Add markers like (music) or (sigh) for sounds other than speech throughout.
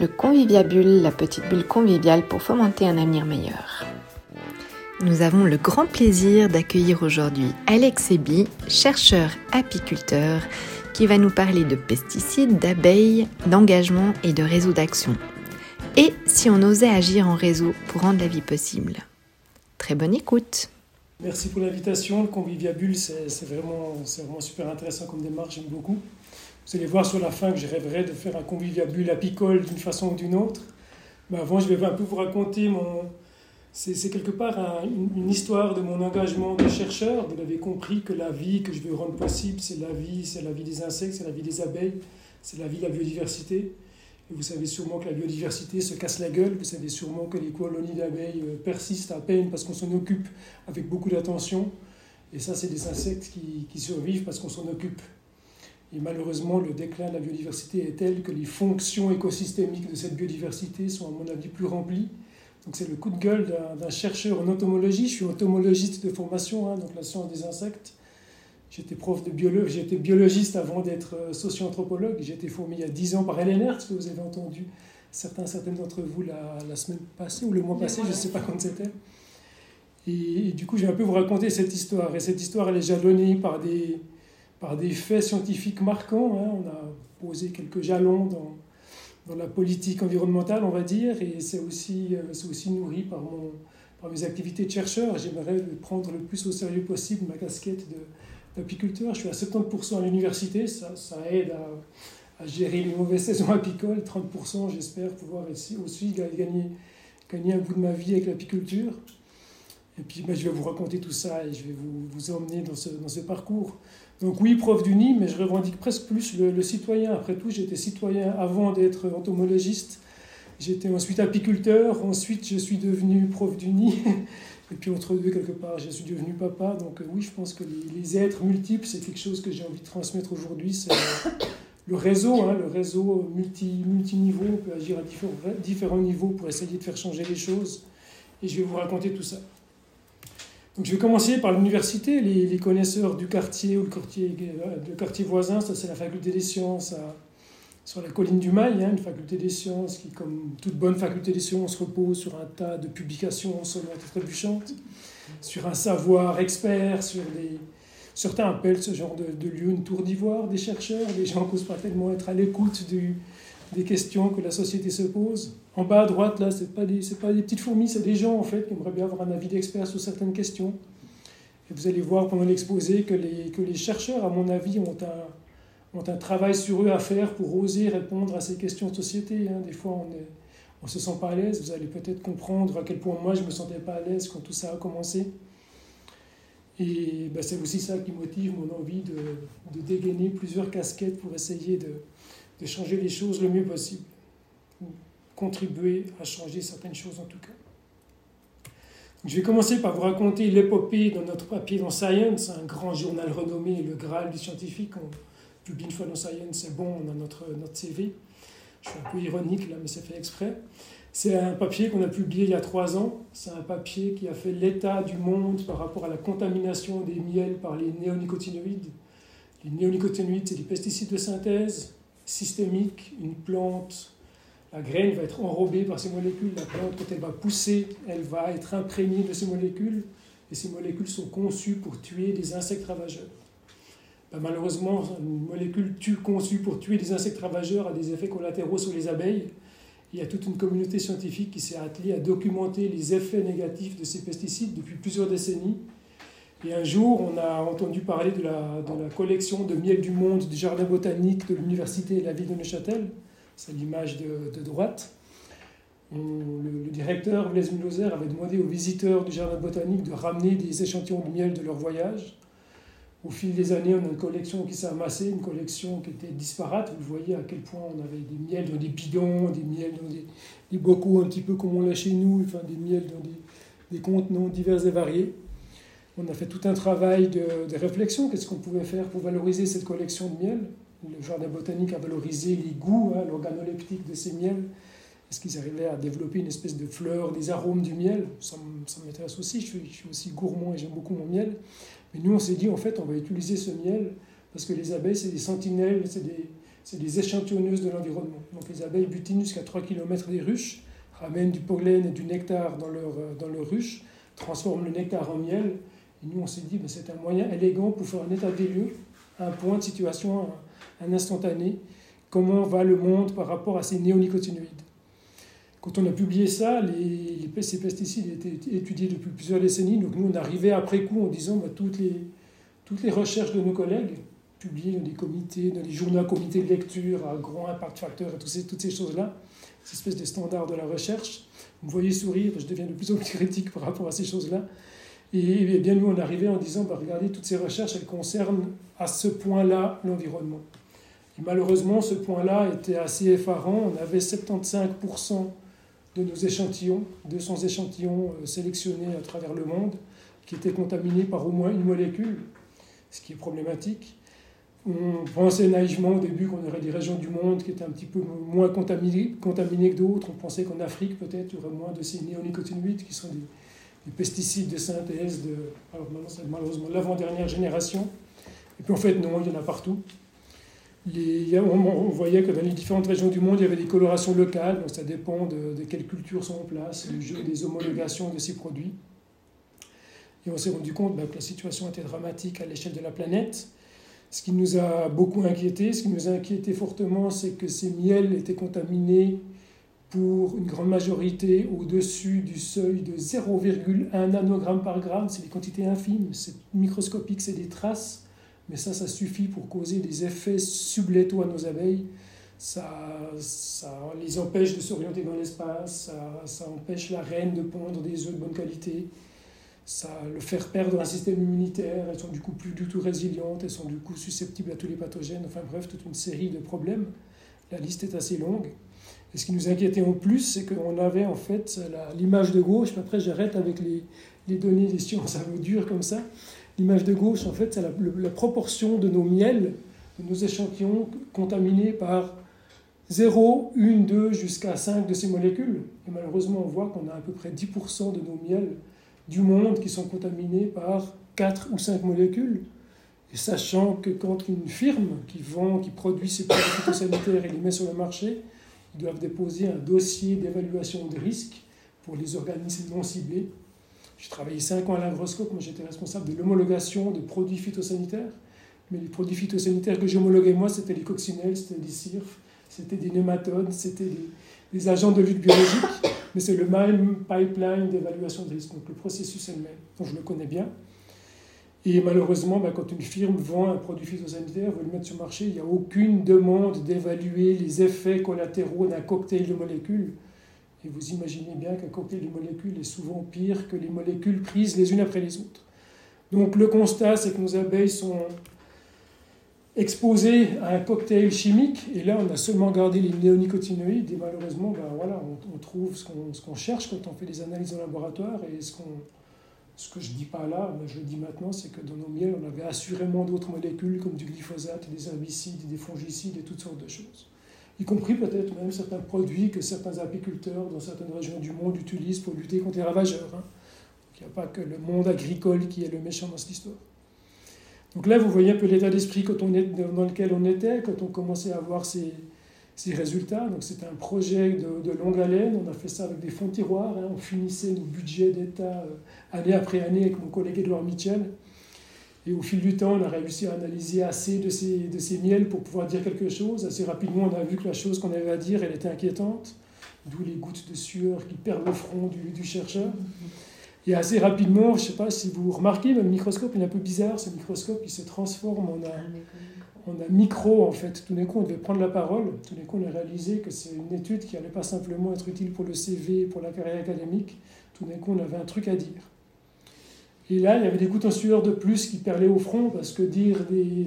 le Conviviabule, la petite bulle conviviale pour fomenter un avenir meilleur. Nous avons le grand plaisir d'accueillir aujourd'hui Alex Ebi, chercheur apiculteur, qui va nous parler de pesticides, d'abeilles, d'engagement et de réseau d'action. Et si on osait agir en réseau pour rendre la vie possible. Très bonne écoute. Merci pour l'invitation. Le Conviviabule, c'est vraiment, vraiment super intéressant comme démarche, j'aime beaucoup. Vous allez voir sur la fin que je rêverais de faire un conviviabule apicole d'une façon ou d'une autre. Mais avant, je vais un peu vous raconter mon. C'est quelque part une, histoire de mon engagement de chercheur. Vous l'avez compris que la vie que je veux rendre possible, c'est la vie, c'est la vie des insectes, c'est la vie des abeilles, c'est la vie de la biodiversité. Et vous savez sûrement que la biodiversité se casse la gueule. Vous savez sûrement que les colonies d'abeilles euh, persistent à peine parce qu'on s'en occupe avec beaucoup d'attention. Et ça, c'est des insectes qui survivent parce qu'on s'en occupe. Et malheureusement, le déclin de la biodiversité est tel que les fonctions écosystémiques de cette biodiversité sont, à mon avis, plus remplies. Donc c'est le coup de gueule d'un chercheur en entomologie. Je suis entomologiste de formation, hein, donc la science des insectes. J'étais prof de biologie, j'étais biologiste avant d'être euh, socio-anthropologue. J'ai été formé il y a 10 ans par Hélène Hertz, que vous avez entendu certains, certaines d'entre vous la, la, semaine passée ou le mois passé, je ne sais pas quand c'était. Et, et, du coup, je vais un peu vous raconter cette histoire. Et cette histoire, elle est jalonnée par des, par des faits scientifiques marquants. Hein. On a posé quelques jalons dans, dans, la politique environnementale, on va dire, et c'est aussi, euh, aussi nourri par, mon, par mes activités de chercheur. J'aimerais prendre le plus au sérieux possible ma casquette d'apiculteur. Je suis à 70% à l'université, ça, ça aide à, à, gérer les mauvaises (laughs) saisons apicoles. 30%, j'espère pouvoir aussi gagner, gagner un bout de ma vie avec l'apiculture. Et puis ben, je vais vous raconter tout ça et je vais vous, vous emmener dans ce, dans ce parcours. Donc oui, prof du nid, mais je revendique presque plus le, citoyen. Après tout, j'étais citoyen avant d'être entomologiste. J'étais ensuite apiculteur, ensuite je suis devenu prof du nid. Et puis entre deux, quelque part, je suis devenu papa. Donc euh, oui, je pense que les, êtres multiples, c'est quelque chose que j'ai envie de transmettre aujourd'hui. C'est le réseau, hein, le réseau multi, multiniveau. On peut agir à différents, différents niveaux pour essayer de faire changer les choses. Et je vais vous raconter tout ça je vais commencer par l'université. Les, connaisseurs du quartier ou le quartier, le quartier voisin, ça c'est la faculté des sciences sur la colline du Mail, hein, une faculté des sciences qui, comme toute bonne faculté des sciences, repose sur un tas de publications sonores et trébuchantes, sur un savoir expert, sur des... Certains appellent ce genre de, de lieu une tour d'ivoire des chercheurs. Les gens n'osent pas tellement être à l'écoute des questions que la société se pose. En bas à droite, là, ce n'est pas, des, pas des petites fourmis, c'est des gens, en fait, qui aimeraient bien avoir un avis d'expert sur certaines questions. Et vous allez voir pendant l'exposé que les, que les chercheurs, à mon avis, ont un, ont un travail sur eux à faire pour oser répondre à ces questions de société. Hein. Des fois, on ne on se sent pas à l'aise. Vous allez peut-être comprendre à quel point moi, je ne me sentais pas à l'aise quand tout ça a commencé. Et ben, c'est aussi ça qui motive mon envie de, de, dégainer plusieurs casquettes pour essayer de, de changer les choses le mieux possible contribuer à changer certaines choses en tout cas. Je vais commencer par vous raconter l'épopée dans notre papier dans Science, un grand journal renommé, le Graal du scientifique. On publie une fois dans Science, c'est bon, on a notre, notre CV. Je suis un peu ironique là, mais c'est fait exprès. C'est un papier qu'on a publié il y a trois ans. C'est un papier qui a fait l'état du monde par rapport à la contamination des miels par les néonicotinoïdes. Les néonicotinoïdes, c'est des pesticides de synthèse systémiques. Une plante la graine va être enrobée par ces molécules. La plante, quand elle va pousser, elle va être imprégnée de ces molécules. Et ces molécules sont conçues pour tuer des insectes ravageurs. Ben, malheureusement, une molécule conçue pour tuer des insectes ravageurs a des effets collatéraux sur les abeilles. Il y a toute une communauté scientifique qui s'est attelée à documenter les effets négatifs de ces pesticides depuis plusieurs décennies. Et un jour, on a entendu parler de la, collection de miel du monde du jardin botanique de l'université de la ville de Neuchâtel c'est l'image de, droite. le, directeur, Blaise Mulhoser, avait demandé aux visiteurs du jardin botanique de ramener des échantillons de miel de leur voyage. Au fil des années, on a une collection qui s'est amassée, une collection qui était disparate. Vous voyez à quel point on avait des miels dans des bidons, des miels dans des, bocaux un petit peu comme on l'a chez nous, enfin des miels dans des contenants divers et variés. On a fait tout un travail de, réflexion. Qu'est-ce qu'on pouvait faire pour valoriser cette collection de miel? Le jardin botanique a valorisé les goûts, hein, l'organoleptique de ces miels. Est-ce qu'ils arrivaient à développer une espèce de fleur, des arômes du miel? Ça, m'intéresse aussi, je suis, aussi gourmand et j'aime beaucoup mon miel. Mais nous, on s'est dit, en fait, on va utiliser ce miel parce que les abeilles, c'est des sentinelles, c'est des, des échantillonneuses de l'environnement. Donc les abeilles butinent jusqu'à 3 km des ruches, ramènent du pollen et du nectar dans leur, euh, dans leur ruche, transforment le nectar en miel. Et nous, on s'est dit, ben, c'est un moyen élégant pour faire un état des lieux, un point de situation, un, instantané. Comment va le monde par rapport à ces néonicotinoïdes? Quand on a publié ça, les, ces pesticides étaient étudiés depuis plusieurs décennies. Donc nous, on arrivait après coup en disant, ben, toutes, les, toutes les recherches de nos collègues, publié dans des comités, dans les journaux comités de lecture à grand impact facteur ces, toutes ces choses-là, ces espèces de standards de la recherche. Vous me voyez sourire, je deviens de plus en plus critique par rapport à ces choses-là. Et, bien, nous, on arrivait en disant, bah, regardez, toutes ces recherches, elles concernent à ce point-là l'environnement. Malheureusement, ce point-là était assez effarant. On avait 75% de nos échantillons, 200 échantillons euh, sélectionnés à travers le monde, qui étaient contaminés par au moins une molécule, ce qui est problématique. On pensait naïvement au début qu'on aurait des régions du monde qui étaient un petit peu moins contaminées, que d'autres. On pensait qu'en Afrique, peut-être, il y aurait moins de ces néonicotinoïdes qui sont des, pesticides de synthèse de, malheureusement l'avant-dernière génération. Et puis en fait, non, il y en a partout. on, voyait que dans les différentes régions du monde, il y avait des colorations locales, donc ça dépend de, quelles cultures sont en place, du jeu des homologations de ces produits. Et on s'est rendu compte bah, que la situation était dramatique à l'échelle de la planète. Ce qui nous a beaucoup inquiété, ce qui nous a inquiété fortement, c'est que ces miels étaient contaminés pour une grande majorité au-dessus du seuil de 0,1 nanogramme par gramme. C'est des quantités infimes, c'est microscopique, c'est des traces, mais ça, ça suffit pour causer des effets sublétaux à nos abeilles. Ça, ça les empêche de s'orienter dans l'espace, ça, ça empêche la reine de pondre des œufs de bonne qualité ça le faire perdre un système immunitaire, elles sont du coup plus du tout résilientes, elles sont du coup susceptibles à tous les pathogènes, enfin bref, toute une série de problèmes. La liste est assez longue. Et ce qui nous inquiétait en plus, c'est qu'on avait en fait l'image de gauche, après j'arrête avec les, les, données des sciences à vous dur comme ça. L'image de gauche, en fait, c'est la, proportion de nos miels, de nos échantillons contaminés par 0, 1, 2 jusqu'à 5 de ces molécules. Et malheureusement, on voit qu'on a à peu près 10% de nos miels du monde qui sont contaminés par 4 ou 5 molécules. Et sachant que quand une firme qui vend, qui produit ces produits phytosanitaires et les met sur le marché, doivent déposer un dossier d'évaluation de risque pour les organismes non ciblés. J'ai travaillé 5 ans à l'agroscope, moi j'étais responsable de l'homologation de produits phytosanitaires. Mais les produits phytosanitaires que j'homologuais moi, c'était les coccinelles, c'était des cirfs, c'était des nématodes, c'était des, des agents de lutte biologique mais c'est le même pipeline d'évaluation de risque. Donc le processus est le même. Donc je le connais bien. Et malheureusement, bah, quand une firme vend un produit phytosanitaire, veut le mettre sur le marché, il n'y a aucune demande d'évaluer les effets collatéraux d'un cocktail de molécules. Et vous imaginez bien qu'un cocktail de molécules est souvent pire que les molécules prises les unes après les autres. Donc le constat, c'est que nos abeilles sont exposé à un cocktail chimique, et là on a seulement gardé les néonicotinoïdes, et malheureusement ben voilà, on, trouve ce qu'on cherche quand on fait des analyses en laboratoire, et ce, qu'on ce que je ne dis pas là, mais je le dis maintenant, c'est que dans nos miels, on avait assurément d'autres molécules comme du glyphosate, des herbicides, des fongicides et toutes sortes de choses. Y compris peut-être même certains produits que certains apiculteurs dans certaines régions du monde utilisent pour lutter contre les ravageurs. Hein. Il n'y a pas que le monde agricole qui est le méchant dans cette histoire. Donc là, vous voyez un peu l'état d'esprit dans lequel on était, quand on commençait à voir ces, ces résultats. Donc c'était un projet de, longue haleine. On a fait ça avec des fonds tiroirs. Hein. On finissait nos budgets d'État euh, année après année avec mon collègue Edouard Mitchell. Et au fil du temps, on a réussi à analyser assez de ces, de ces miels pour pouvoir dire quelque chose. Assez rapidement, on a vu que la chose qu'on avait à dire, elle était inquiétante. D'où les gouttes de sueur qui perdent le front du, du chercheur. Et assez rapidement, je ne sais pas si vous remarquez, le microscope est un peu bizarre, ce microscope qui se transforme en un, en un micro en fait. Tout d'un coup, on devait prendre la parole, tout d'un coup, on a réalisé que c'est une étude qui n'allait pas simplement être utile pour le CV, pour la carrière académique, tout d'un coup, on avait un truc à dire. Et là, il y avait des gouttes en sueur de plus qui perlaient au front, parce que dire,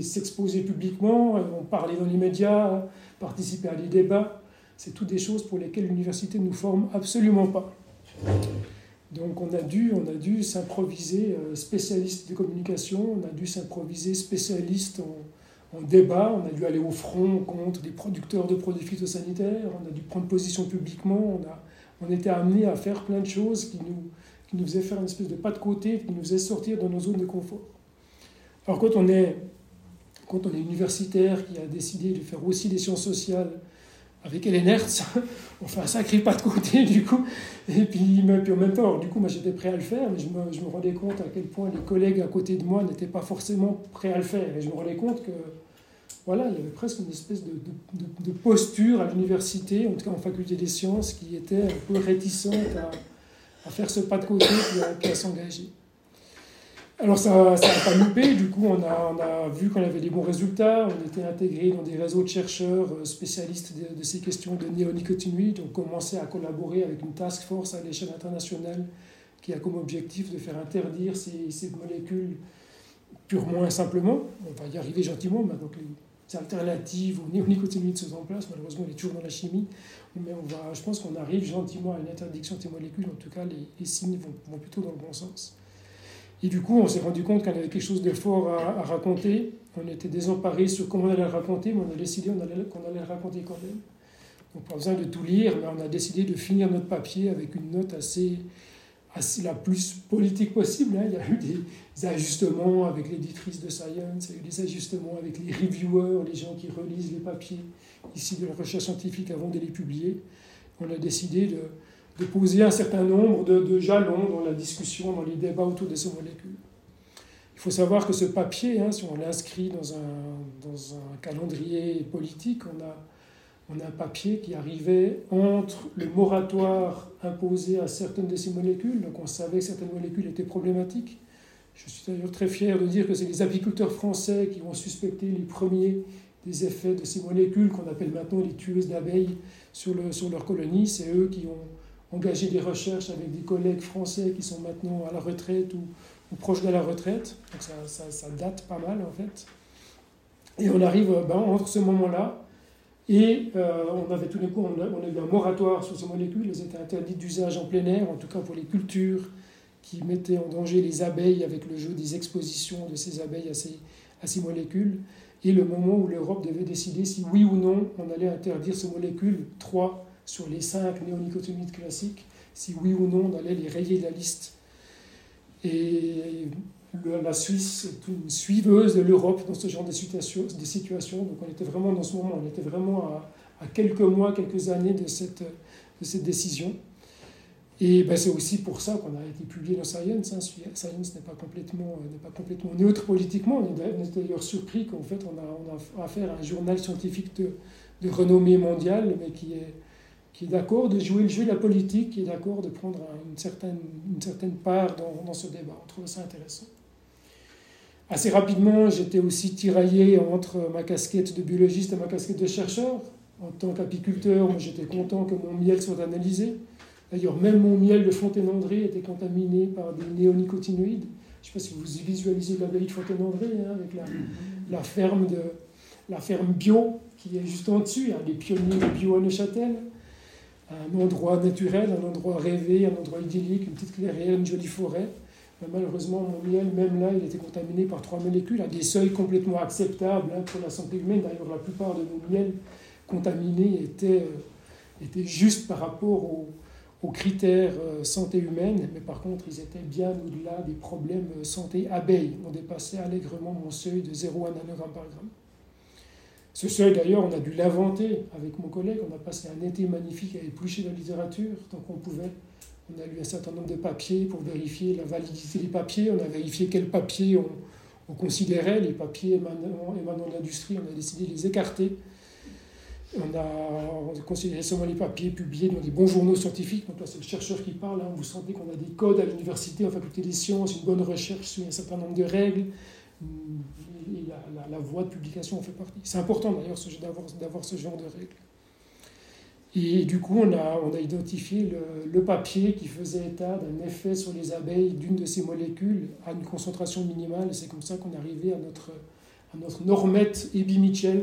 s'exposer publiquement, on parlait dans les médias, participer à des débats, c'est toutes des choses pour lesquelles l'université ne nous forme absolument pas. Donc on a dû, on a dû s'improviser euh, spécialiste de communication, on a dû s'improviser spécialiste en, débat, on a dû aller au front contre des producteurs de produits phytosanitaires, on a dû prendre position publiquement, on, a, on était amené à faire plein de choses qui nous, qui nous faisaient faire une espèce de pas de côté, qui nous faisaient sortir de nos zones de confort. Alors quand on est, quand on est universitaire qui a décidé de faire aussi des sciences sociales avec Hélène Hertz, (laughs) on fait un sacré pas de côté du coup. Et puis, puis en même temps, du coup, moi j'étais prêt à le faire, mais je me, je me, rendais compte à quel point les collègues à côté de moi n'étaient pas forcément prêts à le faire. Et je me rendais compte que, voilà, il y avait presque une espèce de, de, posture à l'université, en tout cas en faculté des sciences, qui était un peu réticente à, à faire ce pas de côté et à, s'engager. Alors ça n'a pas loupé, du coup on a, on a vu qu'on avait des bons résultats, on était intégré dans des réseaux de chercheurs euh, spécialistes de, de ces questions de néonicotinoïdes, on commençait à collaborer avec une task force à l'échelle internationale qui a comme objectif de faire interdire ces, ces, molécules purement et simplement. On va y arriver gentiment maintenant que les alternatives aux néonicotinoïdes sont en place, malheureusement on est toujours dans la chimie, mais on va, je pense qu'on arrive gentiment à une interdiction de ces molécules, en tout cas les, signes vont, plutôt dans le bon sens. Et du coup, on s'est rendu compte qu'on avait quelque chose de fort à, raconter. On était désemparés sur comment on allait le raconter, mais on a décidé qu'on allait, allait, le raconter quand même. Donc, pas besoin de tout lire, mais on a décidé de finir notre papier avec une note assez la plus politique possible. Hein. Il y a eu des ajustements avec l'éditrice de Science, il y a eu des ajustements avec les reviewers, les gens qui relisent les papiers ici de la recherche scientifique avant de les publier. On a décidé de de poser un certain nombre de, de, jalons dans la discussion, dans les débats autour de ces molécules. Il faut savoir que ce papier, hein, si on l'inscrit dans un, dans un calendrier politique, on a, on a un papier qui arrivait entre le moratoire imposé à certaines de ces molécules, donc on savait que certaines molécules étaient problématiques. Je suis d'ailleurs très fier de dire que c'est les apiculteurs français qui ont suspecté les premiers des effets de ces molécules qu'on appelle maintenant les tueuses d'abeilles sur, le, sur leur colonie. C'est eux qui ont engagé des recherches avec des collègues français qui sont maintenant à la retraite ou, proches de la retraite. Donc ça, ça, ça, date pas mal en fait. Et on arrive ben, entre ce moment-là et euh, on avait tout d'un coup, on a, eu un moratoire sur ces molécules. Elles étaient interdites d'usage en plein air, en tout cas pour les cultures qui mettaient en danger les abeilles avec le jeu des expositions de ces abeilles à ces, à ces molécules. Et le moment où l'Europe devait décider si oui ou non on allait interdire ces molécules, trois sur les cinq néonicotinoïdes classiques, si oui ou non on allait les rayer de la liste. Et la Suisse est une suiveuse de l'Europe dans ce genre de situations. Donc on était vraiment dans ce moment, on était vraiment à, quelques mois, quelques années de cette, décision. Et ben c'est aussi pour ça qu'on a été publié dans Science. Hein. Science n'est pas, complètement, neutre politiquement. On est d'ailleurs surpris qu'en fait on a, affaire à un journal scientifique de, renommée mondiale, mais qui est, d'accord de jouer le jeu de la politique, qui est d'accord de prendre une certaine, une certaine part dans, dans ce débat. On trouve ça intéressant. Assez rapidement, j'étais aussi tiraillé entre ma casquette de biologiste et ma casquette de chercheur. En tant qu'apiculteur, j'étais content que mon miel soit analysé. D'ailleurs, même mon miel de Fontaine-André était contaminé par des néonicotinoïdes. Je ne sais pas si vous visualisez l'abbaye de Fontaine-André, hein, avec la, ferme de, la ferme bio qui est juste en dessus, les pionniers bio à Neuchâtel un endroit naturel, un endroit rêvé, un endroit idyllique, une petite clairière, une jolie forêt. Malheureusement, mon miel, même là, il était contaminé par trois molécules à des seuils complètement acceptables hein, pour la santé humaine. D'ailleurs, la plupart de nos miels contaminés étaient, euh, étaient juste par rapport aux, critères euh, santé humaine, mais par contre, ils étaient bien au-delà des problèmes euh, santé abeilles. On dépassait allègrement mon seuil de 0,1 nanogramme par gramme. Ce seuil, d'ailleurs, on a dû l'inventer avec mon collègue. On a passé un été magnifique à éplucher la littérature tant qu'on pouvait. On a lu un certain nombre de papiers pour vérifier la validité des papiers. On a vérifié quels papiers on, on considérait, les papiers émanant, de l'industrie. On a décidé de les écarter. On a, on a, considéré seulement les papiers publiés dans des bons journaux scientifiques. Donc là, c'est le chercheur qui parle. Hein. Vous sentez qu'on a des codes à l'université, en faculté des sciences, une bonne recherche suit un certain nombre de règles la, la, voie de publication en fait partie. C'est important d'ailleurs d'avoir ce genre de règles. Et du coup, on a, on a identifié le, le, papier qui faisait état d'un effet sur les abeilles d'une de ces molécules à une concentration minimale. C'est comme ça qu'on est arrivé à notre, à notre normette Ebi Mitchell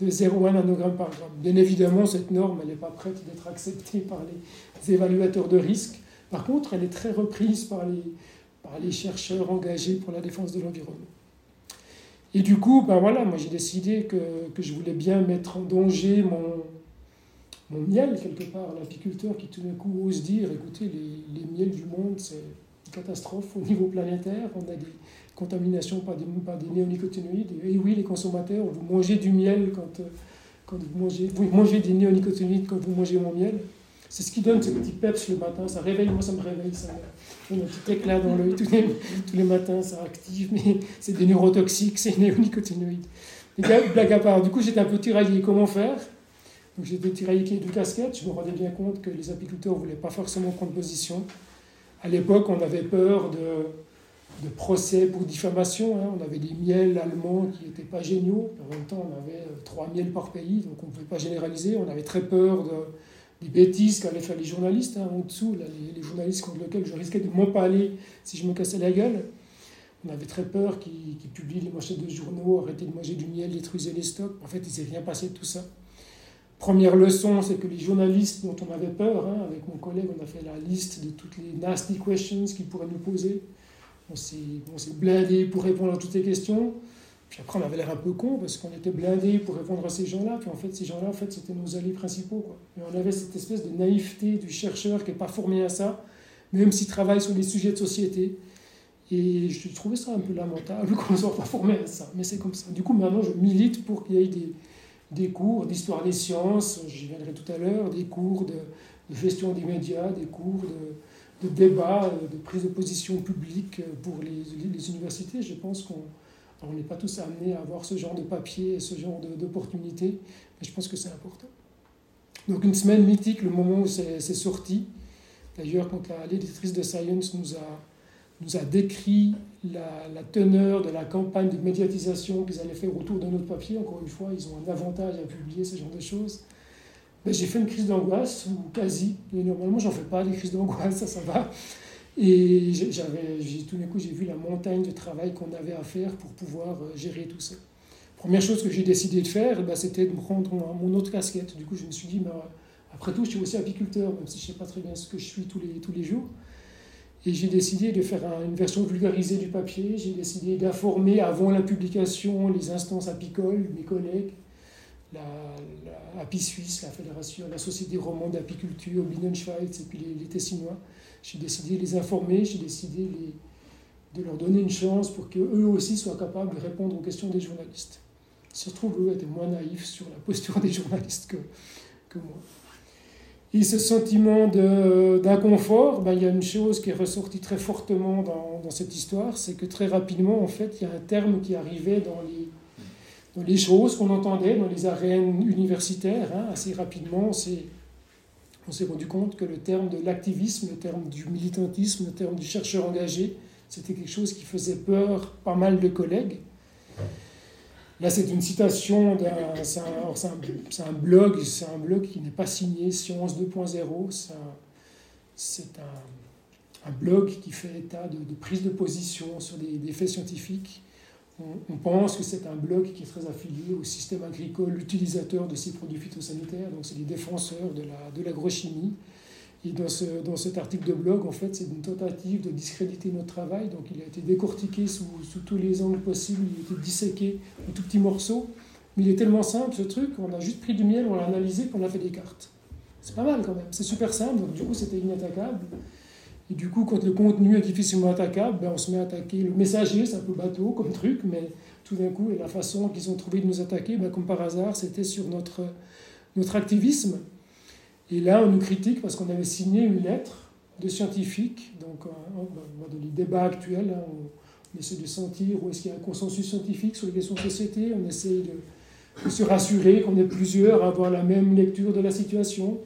de 0,1 nanogramme par gramme. Bien évidemment, cette norme, elle n'est pas prête d'être acceptée par les évaluateurs de risque. Par contre, elle est très reprise par les, par les chercheurs engagés pour la défense de l'environnement. Et du coup, ben voilà, moi j'ai décidé que, que, je voulais bien mettre en danger mon, mon miel, quelque part, l'apiculteur qui tout d'un coup ose dire, écoutez, les, les miels du monde, catastrophe au niveau planétaire. On a des contaminations par des, par des néonicotinoïdes. Et oui, les consommateurs, vous mangez du miel quand, quand vous mangez, vous mangez des néonicotinoïdes quand vous mangez mon miel. C'est ce qui donne ce petit peps le matin. Ça réveille, moi ça me réveille. Ça donne un petit éclat dans l'œil tous les, tous les matins, ça active. Mais c'est des neurotoxiques, c'est néonicotinoïdes. Et blague à part, du coup j'étais un peu tiraillé. Comment faire? Donc j'étais tiraillé qui de casquette. Je me rendais bien compte que les apiculteurs ne voulaient pas forcément prendre position. À l'époque, on avait peur de, de procès pour diffamation. Hein. On avait des miels allemands qui n'étaient pas géniaux. En même temps, on avait euh, trois miels par pays, donc on ne pouvait pas généraliser. On avait très peur de des bêtises qu'allaient faire les journalistes hein, en dessous, les, journalistes contre lesquels je risquais de m'empaler si je me cassais la gueule. On avait très peur qu'ils publient les manchettes de journaux, arrêtez de manger du miel, détruisez les stocks. En fait, il ne s'est rien passé de tout ça. Première leçon, c'est que les journalistes dont on avait peur, hein, avec mon collègue, on a fait la liste de toutes les nasty questions qu'ils pourraient nous poser. On s'est blindé pour répondre à toutes ces questions. Puis après, on avait l'air un peu con parce qu'on était blindés pour répondre à ces gens-là. Puis en fait, ces gens-là, en fait, c'était nos alliés principaux. Quoi. Et on avait cette espèce de naïveté du chercheur qui n'est pas formé à ça, même s'il travaille sur des sujets de société. Et je trouvais ça un peu lamentable (laughs) qu'on ne soit pas formé à ça. Mais c'est comme ça. Du coup, maintenant, je milite pour qu'il y ait des, des cours d'histoire des sciences, j'y viendrai tout à l'heure, des cours de, gestion des médias, des cours de, de débat, de prise de position publique pour les, universités. Je pense qu'on on n'est pas tous amenés à avoir ce genre de papier et ce genre d'opportunité, mais je pense que c'est important. Donc une semaine mythique, le moment où c'est sorti. D'ailleurs, quand l'éditrice de Science nous a, nous a décrit la, teneur de la campagne de médiatisation qu'ils allaient faire autour de notre papier, encore une fois, ils ont un avantage à publier ce genre de choses. Ben, j'ai fait une crise d'angoisse, ou quasi. Et normalement, j'en fais pas des crises d'angoisse, ça, ça va. Et j'avais, tout d'un coup, j'ai vu la montagne de travail qu'on avait à faire pour pouvoir euh, gérer tout ça. Première chose que j'ai décidé de faire, bah, c'était de prendre mon autre casquette. Du coup, je me suis dit, bah, après tout, je suis aussi apiculteur, même si je ne sais pas très bien ce que je suis tous les, tous les jours. Et j'ai décidé de faire une version vulgarisée du papier. J'ai décidé d'informer avant la publication les instances apicoles, mes collègues, la, la Api Suisse, la Fédération, la Société romande d'apiculture, Binnenschweiz et puis les, Tessinois. J'ai décidé de les informer, j'ai décidé de leur donner une chance pour qu'eux aussi soient capables de répondre aux questions des journalistes. Se trouve, eux étaient moins naïfs sur la posture des journalistes que, que moi. Et ce sentiment d'inconfort, ben, il y a une chose qui est ressortie très fortement dans, cette histoire, c'est que très rapidement, en fait, il y a un terme qui arrivait dans les, choses qu'on entendait dans les arènes universitaires. Hein, assez rapidement, on s'est rendu compte que le terme de l'activisme, le terme du militantisme, le terme du chercheur engagé, c'était quelque chose qui faisait peur pas mal de collègues. Là, c'est une citation d'un. C'est un, blog, c'est un blog qui n'est pas signé, Science 2.0. C'est un, un, blog qui fait état de, prise de position sur des, faits scientifiques on, pense que c'est un bloc qui est très affilié au système agricole utilisateur de ces produits phytosanitaires, donc c'est les défenseurs de l'agrochimie. Et dans, ce, dans cet article de blog, en fait, c'est une tentative de discréditer notre travail. Donc il a été décortiqué sous, sous, tous les angles possibles, il a été disséqué en tout petits morceaux. Mais il est tellement simple ce truc, on a juste pris du miel, on l'a analysé, puis on a fait des cartes. C'est pas mal quand même, c'est super simple, donc du coup c'était inattaquable. Et du coup, quand le contenu est difficilement attaquable, ben on se met à attaquer le messager, c'est un peu bateau comme truc, mais tout d'un coup, et la façon qu'ils ont trouvé de nous attaquer, ben comme par hasard, c'était sur notre, notre activisme. Et là, on nous critique parce qu'on avait signé une lettre de scientifiques. Donc, euh, dans les débats actuels, hein, on, essaie de sentir où est-ce qu'il y a un consensus scientifique sur les questions de société, on essaie de, de se rassurer qu'on est plusieurs à avoir la même lecture de la situation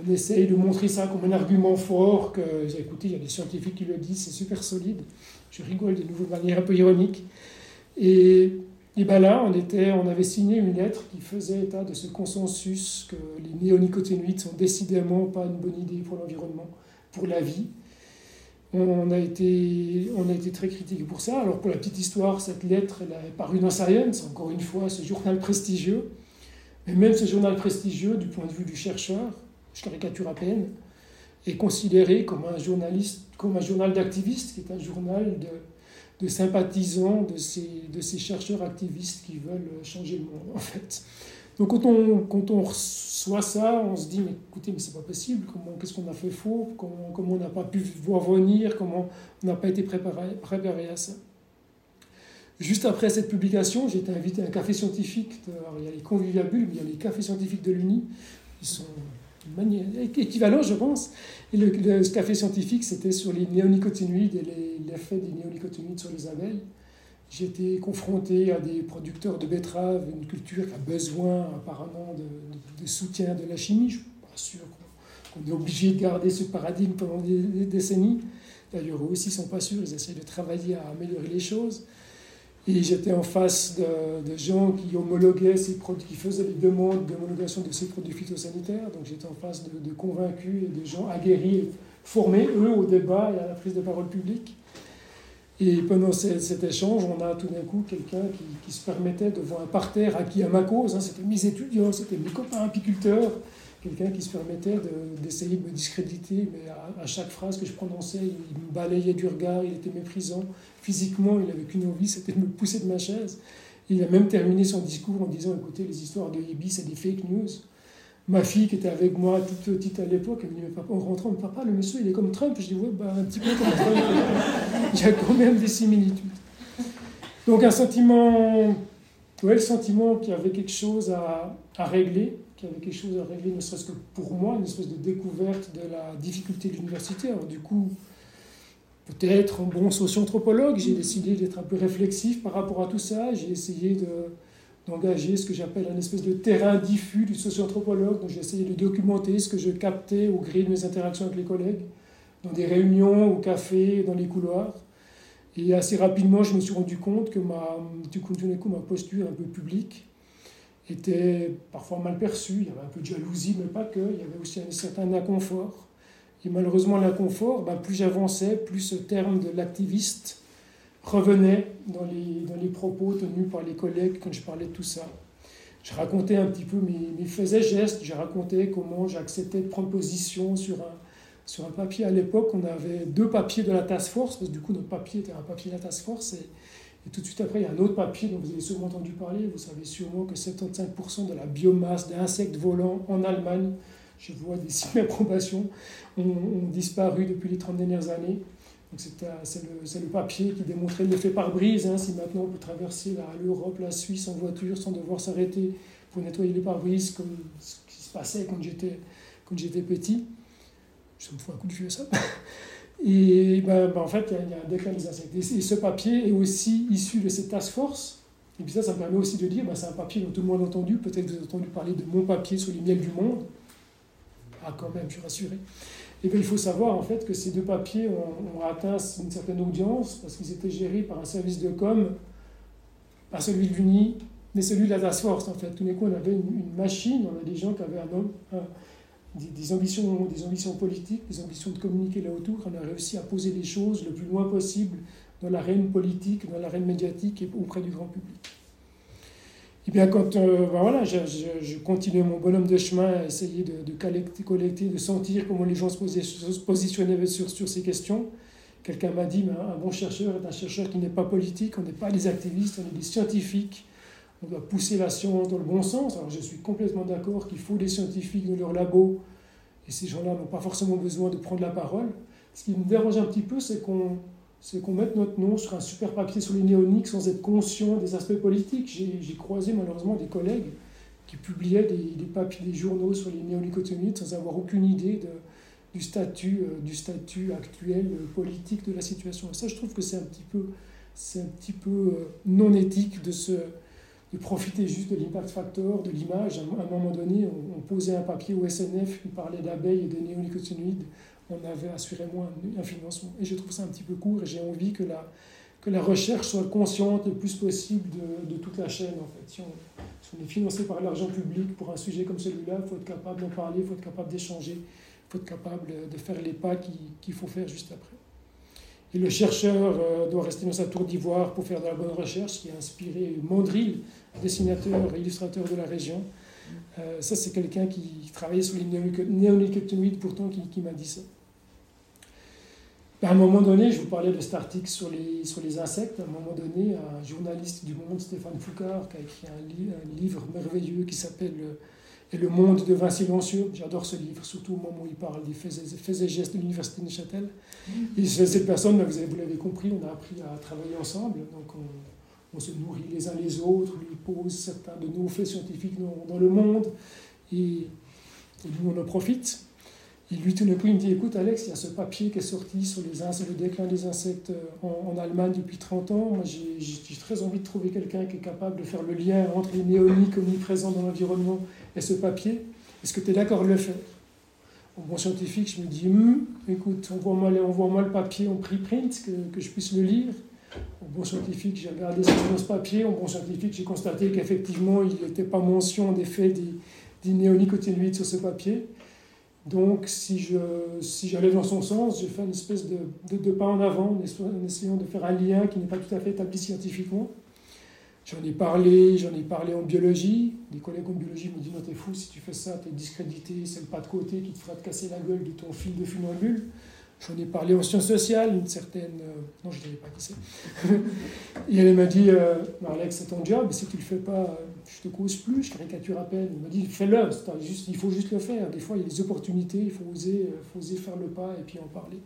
on essaye de montrer ça comme un argument fort, que, écoutez, il y a des scientifiques qui le disent, c'est super solide. Je rigole de nouveau de manière un peu ironique. Et, et ben là, on, avait signé une lettre qui faisait état de ce consensus que les néonicotinoïdes sont décidément pas une bonne idée pour l'environnement, pour la vie. On a, été, on a été très critiqué pour ça. Alors pour la petite histoire, cette lettre, elle est parue dans Science, encore une fois, ce journal prestigieux. Mais même ce journal prestigieux, du point de vue du chercheur, je caricature à peine, est considéré comme un journaliste, comme un journal d'activistes, qui est un journal de, de sympathisants de ces, de ces chercheurs activistes qui veulent changer le monde, (laughs) en fait. Donc quand on, quand on reçoit ça, on se dit, mais écoutez, mais c'est pas possible, comment, qu'est-ce qu'on a fait faux, comment, comment on n'a pas pu voir venir, comment on n'a pas été préparé, préparé à ça? Juste après cette publication, j'ai été invité à un café scientifique. il y a les conviviabules, mais il y a les cafés scientifiques de l'Uni. Ils sont équivalents, je pense. Et le, café scientifique, c'était sur les néonicotinoïdes et l'effet des néonicotinoïdes sur les abeilles. J'étais confronté à des producteurs de betteraves, une culture qui a besoin apparemment de, soutien de la chimie. Je ne suis pas sûr qu'on est obligé de garder ce paradigme pendant des, des décennies. D'ailleurs, eux aussi ne sont pas sûrs, ils essayent de travailler à améliorer les choses. Et j'étais en face de, gens qui homologuaient ces produits, qui faisaient des demandes d'homologation de ces produits phytosanitaires. Donc j'étais en face de, convaincus et de gens aguerris, formés, eux, au débat et à la prise de parole publique. Et pendant cet, échange, on a tout d'un coup quelqu'un qui, se permettait devant un parterre acquis à ma cause, hein, c'était mes étudiants, c'était mes copains apiculteurs, quelqu'un qui se permettait d'essayer de, me discréditer, mais à, chaque phrase que je prononçais, il me balayait du regard, il était méprisant. Physiquement, il n'avait qu'une envie, (laughs) c'était de me pousser de ma chaise. Il a même terminé son discours en disant Écoutez, les histoires de Yibi, c'est des fake news. Ma fille, qui était avec moi toute petite à l'époque, elle me dit papa, En rentrant, Papa, le monsieur, il est comme Trump. Je dis Ouais, bah, un petit peu comme Trump. (laughs) il y a quand même des similitudes. Donc, un sentiment, ouais, le sentiment qu'il y avait quelque chose à régler qu'il y avait quelque chose à régler, ne serait-ce que pour moi, une espèce de découverte de la difficulté de l'université. Alors du coup, peut-être en bon socio-anthropologue, j'ai décidé d'être un peu réflexif par rapport à tout ça. J'ai essayé de, d'engager ce que j'appelle un espèce de terrain diffus du socio-anthropologue. Donc j'ai essayé de documenter ce que je captais au gré de mes interactions avec les collègues, dans des réunions, au café, dans les couloirs. Et assez rapidement, je me suis rendu compte que ma, du coup, ma posture un peu publique était parfois mal perçu, il y avait un peu de jalousie, mais pas que, il y avait aussi un certain inconfort. Et malheureusement, l'inconfort, ben, plus j'avançais, plus ce terme de l'activiste revenait dans les, dans les propos tenus par les collègues quand je parlais de tout ça. Je racontais un petit peu mes, mes faits et gestes, je racontais comment j'acceptais de prendre position sur un, sur un papier. À l'époque, on avait deux papiers de la task force, parce que du coup, notre papier était un papier de la task force, et tout de suite après, il y a un autre papier dont vous avez sûrement entendu parler. Vous savez sûrement que 75% de la biomasse d'insectes volants en Allemagne, je vois des (laughs) signes d'approbation, ont, disparu depuis les 30 dernières années. Donc c'est le, le, papier qui démontrait l'effet pare-brise. Hein, si maintenant on peut traverser l'Europe, la, Suisse en voiture sans devoir s'arrêter pour nettoyer les pare-brises, comme ce qui se passait quand j'étais petit. Je me fous un coup de vieux ça. (laughs) Et ben, ben, en fait, il y, a un déclin des insectes. Et, ce papier est aussi issu de cette task force. Et puis ça, ça me permet aussi de dire, ben, c'est un papier dont tout le monde a entendu. Peut-être que vous avez entendu parler de mon papier sur les miels du monde. Ah, quand même, je suis rassuré. Et bien, il faut savoir en fait que ces deux papiers ont, atteint une certaine audience parce qu'ils étaient gérés par un service de com, pas celui de l'UNI, mais celui de la task force en fait. Tout d'un coup, on avait une, machine, on a des gens qui avaient un, homme, des, ambitions, des ambitions politiques, des ambitions de communiquer là autour, on a réussi à poser les choses le plus loin possible dans l'arène politique, dans l'arène médiatique et auprès du grand public. Et bien quand euh, ben voilà, je, je, continuais mon bonhomme de chemin à essayer de, collecter, de sentir comment les gens se, se positionnaient sur, sur ces questions, quelqu'un m'a dit, mais un bon chercheur est un chercheur qui n'est pas politique, on n'est pas des activistes, on est des scientifiques on doit pousser la science dans le bon sens. Alors je suis complètement d'accord qu'il faut des scientifiques dans leur labo, et ces gens-là n'ont pas forcément besoin de prendre la parole. Ce qui me dérange un petit peu, c'est qu'on c'est mette notre nom sur un super papier sur les néoniques sans être conscient des aspects politiques. J'ai croisé malheureusement des collègues qui publiaient des, papiers, des journaux sur les néonicotinoïdes sans avoir aucune idée du, statut, euh, du statut actuel euh, politique de la situation. Et ça, je trouve que c'est un petit peu, un petit peu euh, non éthique de se, de profiter juste de l'impact factor, de l'image. À un moment donné, on, posait un papier au SNF qui parlait d'abeilles et de néonicotinoïdes. On avait assurément un, un, financement. Et je trouve ça un petit peu court et j'ai envie que la, que la recherche soit consciente le plus possible de, de toute la chaîne. En fait. Si, on, est financé par l'argent public pour un sujet comme celui-là, il faut être capable d'en parler, il faut être capable d'échanger, il faut être capable de faire les pas qu'il faut faire juste après. Et le chercheur euh, doit rester dans sa tour d'ivoire pour faire de la bonne recherche, qui a inspiré Mondril, dessinateur et illustrateur de la région. Euh, ça, c'est quelqu'un qui travaillait sur les néonicotinoïdes, pourtant, qui, m'a dit ça. Ben, à un moment donné, je vous parlais de cet article sur les, sur les insectes. À un moment donné, un journaliste du Monde, Stéphane Foucard, qui a écrit un, livre merveilleux qui s'appelle euh, Et le monde devint silencieux. J'adore ce livre, surtout au moment où il parle des faits et, gestes de l'Université de Neuchâtel. Mmh. Et cette personne, ben, vous l'avez compris, on a appris à travailler ensemble. Donc on, se nourrit les uns les autres, lui pose certains de nos faits scientifiques dans, dans le monde. Et, et nous, on en profite. Et lui, tout d'un coup, il me dit Écoute, Alex, il y a ce papier qui est sorti sur les insectes, le déclin des insectes euh, en, Allemagne depuis 30 ans. Moi, j'ai très envie de trouver quelqu'un qui est capable de faire le lien entre les néoniques omniprésents dans l'environnement et ce papier. Est-ce que tu es d'accord de le faire? En bon scientifique, je me dis hm, Écoute, envoie-moi envoie le papier en preprint, que, que je puisse le lire. En bon scientifique, j'ai regardé ce papier. En bon scientifique, j'ai constaté qu'effectivement, il n'était pas mention des faits des, des néonicotinoïdes sur ce papier. Donc, si j'allais si dans son sens, j'ai fait une espèce de, pas en avant en essayant de faire un lien qui n'est pas tout à fait établi scientifiquement. J'en ai parlé, j'en ai parlé en biologie. Des collègues en biologie me disent Non, t'es fou, si tu fais ça, t'es discrédité, c'est le pas de côté qui te fera te casser la gueule de ton fil de funambule. J'en ai parlé en sciences sociales, une certaine. Euh, non, je ne dirais pas qui c'est. (laughs) et elle m'a dit euh, c'est ton job, si tu ne le fais pas, je te cause plus, je caricature à peine. Elle m'a dit Fais-le, il faut juste le faire. Des fois, il y a des opportunités, il faut oser, euh, faut oser faire le pas et puis en parler.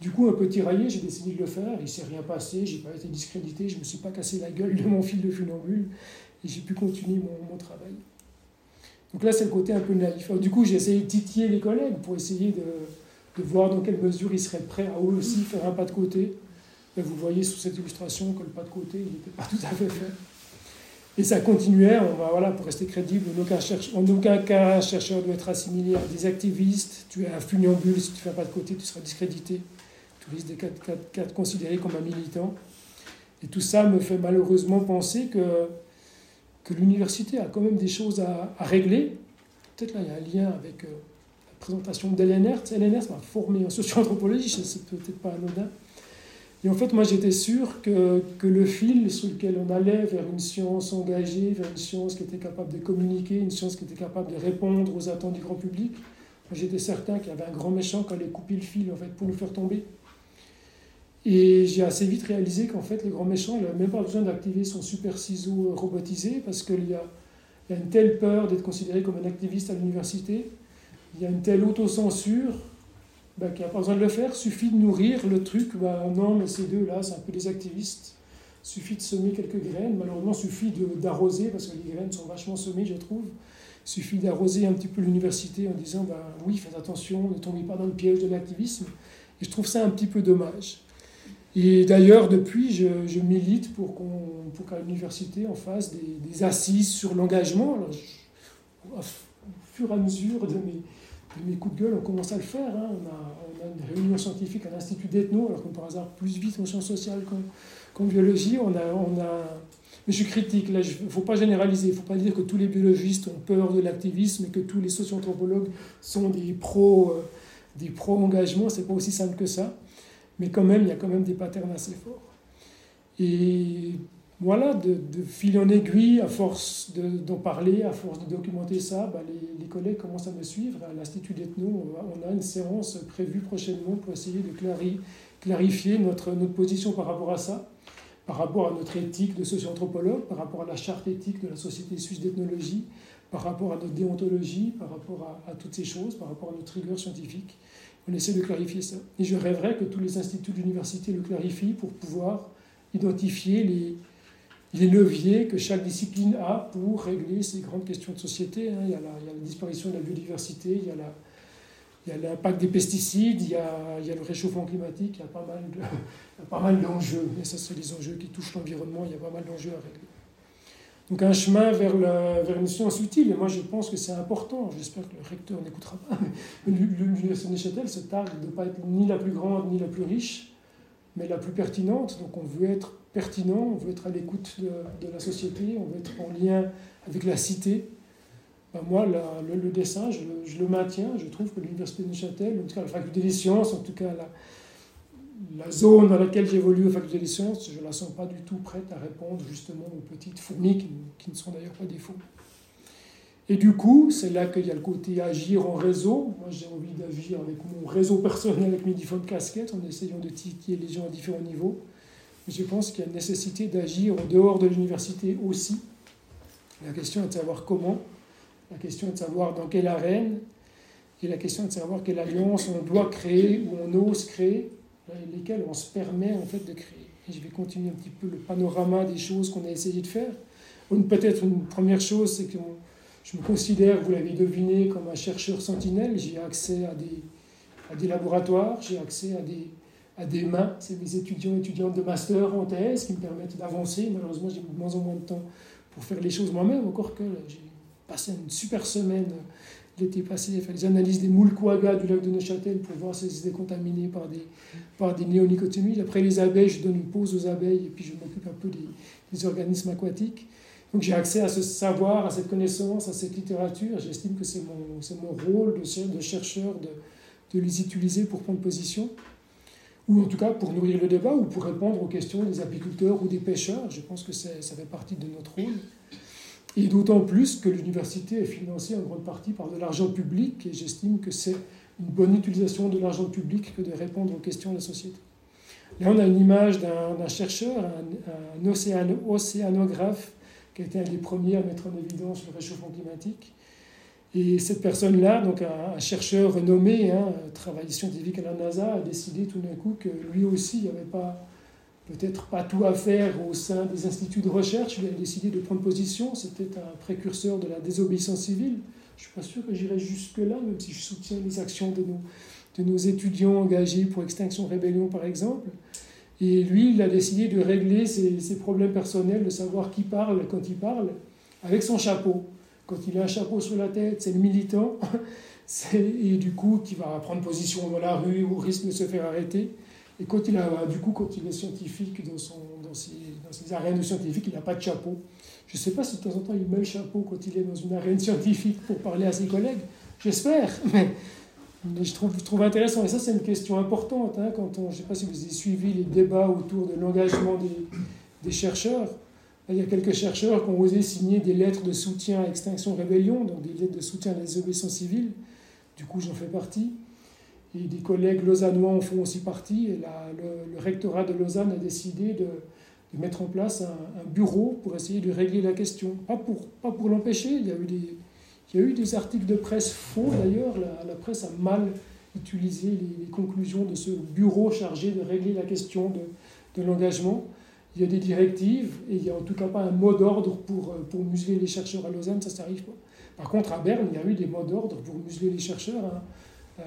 Du coup, un peu tiraillé, j'ai décidé de le faire. Il ne s'est rien passé, j'ai pas été discrédité, je ne me suis pas cassé la gueule de mon fil de funambule et j'ai pu continuer mon, travail. Donc là, c'est le côté un peu naïf. du coup, j'ai essayé de titiller les collègues pour essayer de de voir dans quelle mesure ils seraient prêts à eux aussi faire un pas de côté. Vous voyez sous cette illustration que le pas de côté, il n'était pas (laughs) tout à fait fait. Et ça continuait, on va, voilà, pour rester crédible, en aucun, en aucun cas un chercheur doit être assimilé à des activistes. Tu es un funambule, si tu ne fais pas de côté, tu seras discrédité. Tu risques d'être considéré comme un militant. Et tout ça me fait malheureusement penser que, que l'université a quand même des choses à, régler. Peut-être là, il y a un lien avec... Euh, présentation d'Hélène Hertz. Hélène Hertz m'a formé en socio-anthropologie, c'est peut-être pas anodin. Et en fait, moi, j'étais sûr que, que, le fil sur lequel on allait vers une science engagée, vers une science qui était capable de communiquer, une science qui était capable de répondre aux attentes du grand public, j'étais certain qu'il y avait un grand méchant qui allait couper le fil en fait, pour nous faire tomber. Et j'ai assez vite réalisé qu'en fait, le grand méchant, il n'avait même pas besoin d'activer son super ciseau robotisé parce qu'il y a, une telle peur d'être considéré comme un activiste à l'université il y a une telle autocensure bah, qu'il n'y a pas besoin de le faire, suffit de nourrir le truc. Bah, non, mais ces deux-là, c'est un peu des activistes. Suffit de semer quelques graines. Malheureusement, suffit d'arroser, parce que les graines sont vachement semées, je trouve. Suffit d'arroser un petit peu l'université en disant bah, oui, faites attention, ne tombez pas dans le piège de l'activisme. Et je trouve ça un petit peu dommage. Et d'ailleurs, depuis, je, milite pour qu'à l'université, on fasse des, assises sur l'engagement. Au fur et à mesure de mes, coups de gueule, on commence à le faire. Hein. On, a, une réunion scientifique à l'Institut d'Ethno, alors qu'on par hasard plus vite en sciences sociales qu'en biologie. On a, on a... Mais je suis critique, il ne faut pas généraliser, il ne faut pas dire que tous les biologistes ont peur de l'activisme et que tous les socio-anthropologues sont des pros, euh, des pro-engagement, c'est pas aussi simple que ça. Mais quand même, il y a quand même des patterns assez forts. Et voilà, de, fil en aiguille, à force d'en parler, à force de documenter ça, bah, les, collègues commencent à me suivre. À l'Institut d'Ethno, on, a une séance prévue prochainement pour essayer de clarifier notre, notre position par rapport à ça, par rapport à notre éthique de socio-anthropologue, par rapport à la charte éthique de la Société suisse d'ethnologie, par rapport à notre déontologie, par rapport à, à, toutes ces choses, par rapport à notre rigueur scientifique. On essaie de clarifier ça. Et je rêverais que tous les instituts d'université le clarifient pour pouvoir identifier les, les leviers que chaque discipline a pour régler ces grandes questions de société. Hein. Il, y a la, disparition de la biodiversité, il y a l'impact des pesticides, il y, a, le réchauffement climatique, il y a pas mal, de, (laughs) pas mal d'enjeux. Et ça, c'est les enjeux qui touchent l'environnement, il y a pas mal d'enjeux à régler. Donc un chemin vers, la, vers une science utile, et moi je pense que c'est important, j'espère que le recteur n'écoutera pas, l'Université de Neuchâtel se targue de ne pas être ni la plus grande ni la plus riche, mais la plus pertinente. Donc on veut être pertinent, on veut être à l'écoute de, la société, on veut être en lien avec la cité. Ben moi, le, dessin, je, le maintiens. Je trouve que l'Université de Neuchâtel, en tout cas la faculté des sciences, en tout cas zone dans laquelle j'évolue, la faculté des sciences, je ne la sens pas du tout prête à répondre justement aux petites fourmis qui, ne sont d'ailleurs pas des fous. Et du coup, c'est là qu'il y a le côté agir en réseau. Moi, j'ai envie d'agir avec mon réseau personnel, avec mes différentes casquettes, en essayant de titiller les gens à différents niveaux. Mais je pense qu'il y a une nécessité d'agir en dehors de l'université aussi. La question est de savoir comment, la question est de savoir dans quelle arène, et la question est de savoir quelle alliance on doit créer ou on ose créer, lesquelles on se permet en fait de créer. Je vais continuer un petit peu le panorama des choses qu'on a essayé de faire. Peut-être une première chose, c'est que je me considère, vous l'avez deviné, comme un chercheur sentinelle. J'ai accès à des, à des laboratoires, j'ai accès à des, à des mains. C'est mes étudiants et étudiantes de master en thèse qui me permettent d'avancer. Malheureusement, j'ai de moins en moins de temps pour faire les choses moi-même, encore que j'ai passé une super semaine l'été passé, faire les analyses des moules quagga du lac de Neuchâtel pour voir si elles étaient contaminées par des, par des néonicotinoïdes. Après les abeilles, je donne une pause aux abeilles et puis je m'occupe un peu des, organismes aquatiques. Donc j'ai accès à ce savoir, à cette connaissance, à cette littérature. J'estime que c'est mon, mon rôle de, chercheur de, de, les utiliser pour prendre position, ou en tout cas pour nourrir le débat, ou pour répondre aux questions des apiculteurs ou des pêcheurs. Je pense que ça fait partie de notre rôle. Et d'autant plus que l'université est financée en grande partie par de l'argent public, et j'estime que c'est une bonne utilisation de l'argent public que de répondre aux questions de la société. Là, on a une image d'un chercheur, un, océanographe, qui a été un des premiers à mettre en évidence le réchauffement climatique. Et cette personne-là, donc un, chercheur renommé, hein, travail scientifique à la NASA, a décidé tout d'un coup que lui aussi, il n'y avait pas peut-être pas tout à faire au sein des instituts de recherche. Il a décidé de prendre position. C'était un précurseur de la désobéissance civile. Je ne suis pas sûr que j'irai jusque-là, même si je soutiens les actions de nos, de nos étudiants engagés pour Extinction Rébellion, par exemple. Et lui, il a décidé de régler ses, problèmes personnels, de savoir qui parle quand il parle, avec son chapeau. Quand il a un chapeau sur la tête, c'est le militant, (laughs) et du coup, qui va prendre position dans la rue au risque de se faire arrêter. Et quand il, a, du coup, quand il est scientifique, dans, son, dans, ses, dans ses arènes scientifiques, il n'a pas de chapeau. Je ne sais pas si de temps en temps il met le chapeau quand il est dans une arène scientifique pour parler à ses collègues. J'espère, (laughs) mais je trouve, trouve intéressant, et ça c'est une question importante, hein, quand on, je ne sais pas si vous avez suivi les débats autour de l'engagement des, des, chercheurs. Il y a quelques chercheurs qui ont osé signer des lettres de soutien à Extinction Rébellion, donc des lettres de soutien à la désobéissance civile. Du coup, j'en fais partie. Et des collègues lausannois en font aussi partie. Et le, rectorat de Lausanne a décidé de, de mettre en place un, un, bureau pour essayer de régler la question. Pas pour, pas pour l'empêcher, il y a eu des il y a eu des articles de presse faux d'ailleurs, la, presse a mal utilisé les, conclusions de ce bureau chargé de régler la question de, de l'engagement. Il y a des directives et il n'y a en tout cas pas un mot d'ordre pour, pour museler les chercheurs à Lausanne, ça, ça n'arrive pas. Par contre, à Berne, il y a eu des mots d'ordre pour museler les chercheurs. Hein.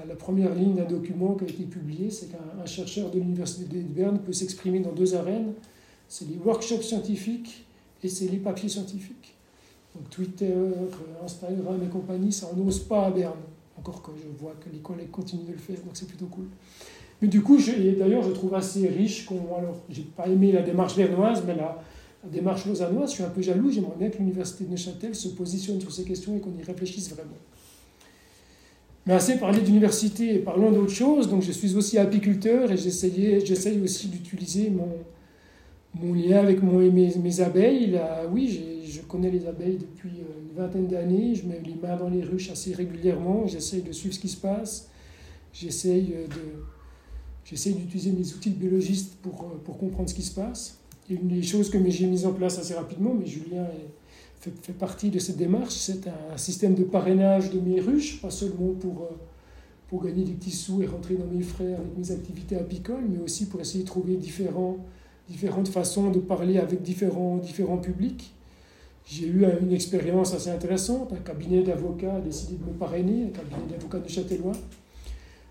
La première ligne d'un document qui a été publié, c'est qu'un chercheur de l'Université de Berne peut s'exprimer dans deux arènes. C'est les workshops scientifiques et c'est les papiers scientifiques. Donc Twitter, Instagram et compagnie, ça on n'ose pas à Berne. Encore que je vois que les collègues continuent de le faire, donc c'est plutôt cool. Mais du coup, d'ailleurs, je trouve assez riche qu'on. Alors, j'ai pas aimé la démarche bernoise, mais la, la, démarche lausannoise, je suis un peu jaloux. J'aimerais bien que l'Université de Neuchâtel se positionne sur ces questions et qu'on y réfléchisse vraiment. Mais assez parlé d'université parlons d'autre chose. Donc, je suis aussi apiculteur et j'essaye aussi d'utiliser mon, mon lien avec mon, mes, abeilles. Là, oui, je connais les abeilles depuis euh, une vingtaine d'années. Je mets les mains dans les ruches assez régulièrement. J'essaye de suivre ce qui se passe. J'essaye euh, d'utiliser mes outils de biologiste pour, euh, pour comprendre ce qui se passe. Une des choses que j'ai mises en place assez rapidement, mais Julien fait, fait, partie de cette démarche, c'est un, système de parrainage de mes ruches, pas seulement pour, pour gagner des petits sous et rentrer dans mes frais avec mes activités apicoles, mais aussi pour essayer de trouver différents, différentes façons de parler avec différents, différents publics. J'ai eu une expérience assez intéressante. Un cabinet d'avocats a décidé de me parrainer, un cabinet d'avocats de Châtellois.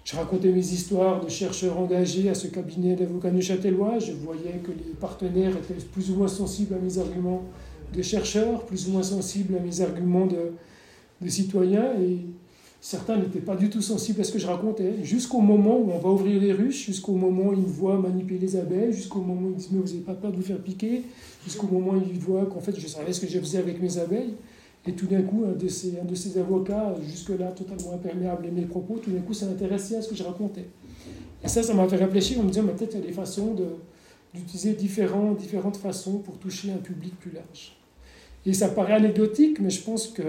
Je racontais mes histoires de chercheurs engagés à ce cabinet d'avocats de Châtellois. Je voyais que les partenaires étaient plus ou moins sensibles à mes arguments de chercheurs, plus ou moins sensibles à mes arguments de, de citoyens. Et Certains n'étaient pas du tout sensibles à ce que je racontais, jusqu'au moment où on va ouvrir les ruches, jusqu'au moment où ils me voient manipuler les abeilles, jusqu'au moment où ils disent Mais vous n'avez pas peur de vous faire piquer, jusqu'au moment où ils voient qu'en fait je savais ce que je faisais avec mes abeilles. Et tout d'un coup, un de ces, un de ces avocats, jusque-là totalement imperméable à mes propos, tout d'un coup, ça m'intéressait à ce que je racontais. Et ça, ça m'a fait réfléchir en me disant Mais peut-être il y a des façons d'utiliser différentes façons pour toucher un public plus large. Et ça paraît anecdotique, mais je pense que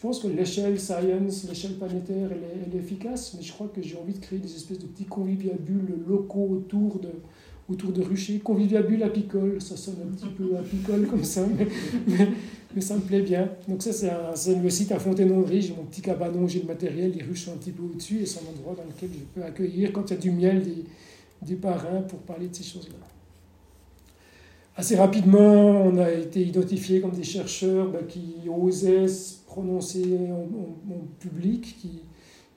pense que l'échelle science, l'échelle planétaire, elle est, efficace, mais je crois que j'ai envie de créer des espèces de petits conviviabules locaux autour de, autour de ruchers. Conviviabule apicole, ça sonne un petit peu apicole comme ça, mais, mais, ça me plaît bien. Donc ça, c'est le site à Fontaine-André, j'ai mon petit cabanon, j'ai le matériel, les ruches sont un petit peu au-dessus, et c'est un endroit dans lequel je peux accueillir, quand il y a du miel, des parrains pour parler de ces choses-là. Assez rapidement, on a été identifié comme des chercheurs bah, qui osaient se prononcer en, public, qui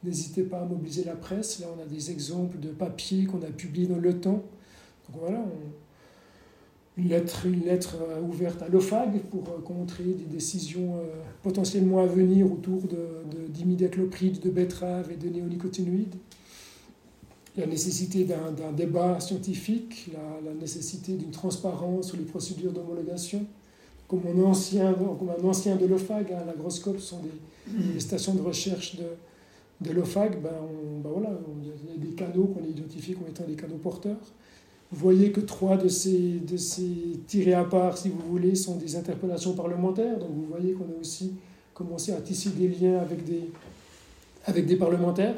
n'hésitaient pas à mobiliser la presse. Là, on a des exemples de papiers qu'on a publiés dans Le Temps. Donc voilà, une lettre, une lettre euh, ouverte à l'OFAG pour euh, contrer des décisions euh, potentiellement à venir autour de, de d'imidaclopride, de betterave et de néonicotinoïdes la nécessité d'un débat scientifique, la, nécessité d'une transparence sur les procédures d'homologation. Comme, comme un ancien de l'OFAG, hein, sont des, stations de recherche de, l'OFAG, ben, ben voilà, il y a des canaux qu'on a identifiés comme étant des canaux porteurs. Vous voyez que trois de ces, de ces tirés à part, si vous voulez, sont des interpellations parlementaires. Donc vous voyez qu'on a aussi commencé à tisser des liens avec des, avec des parlementaires.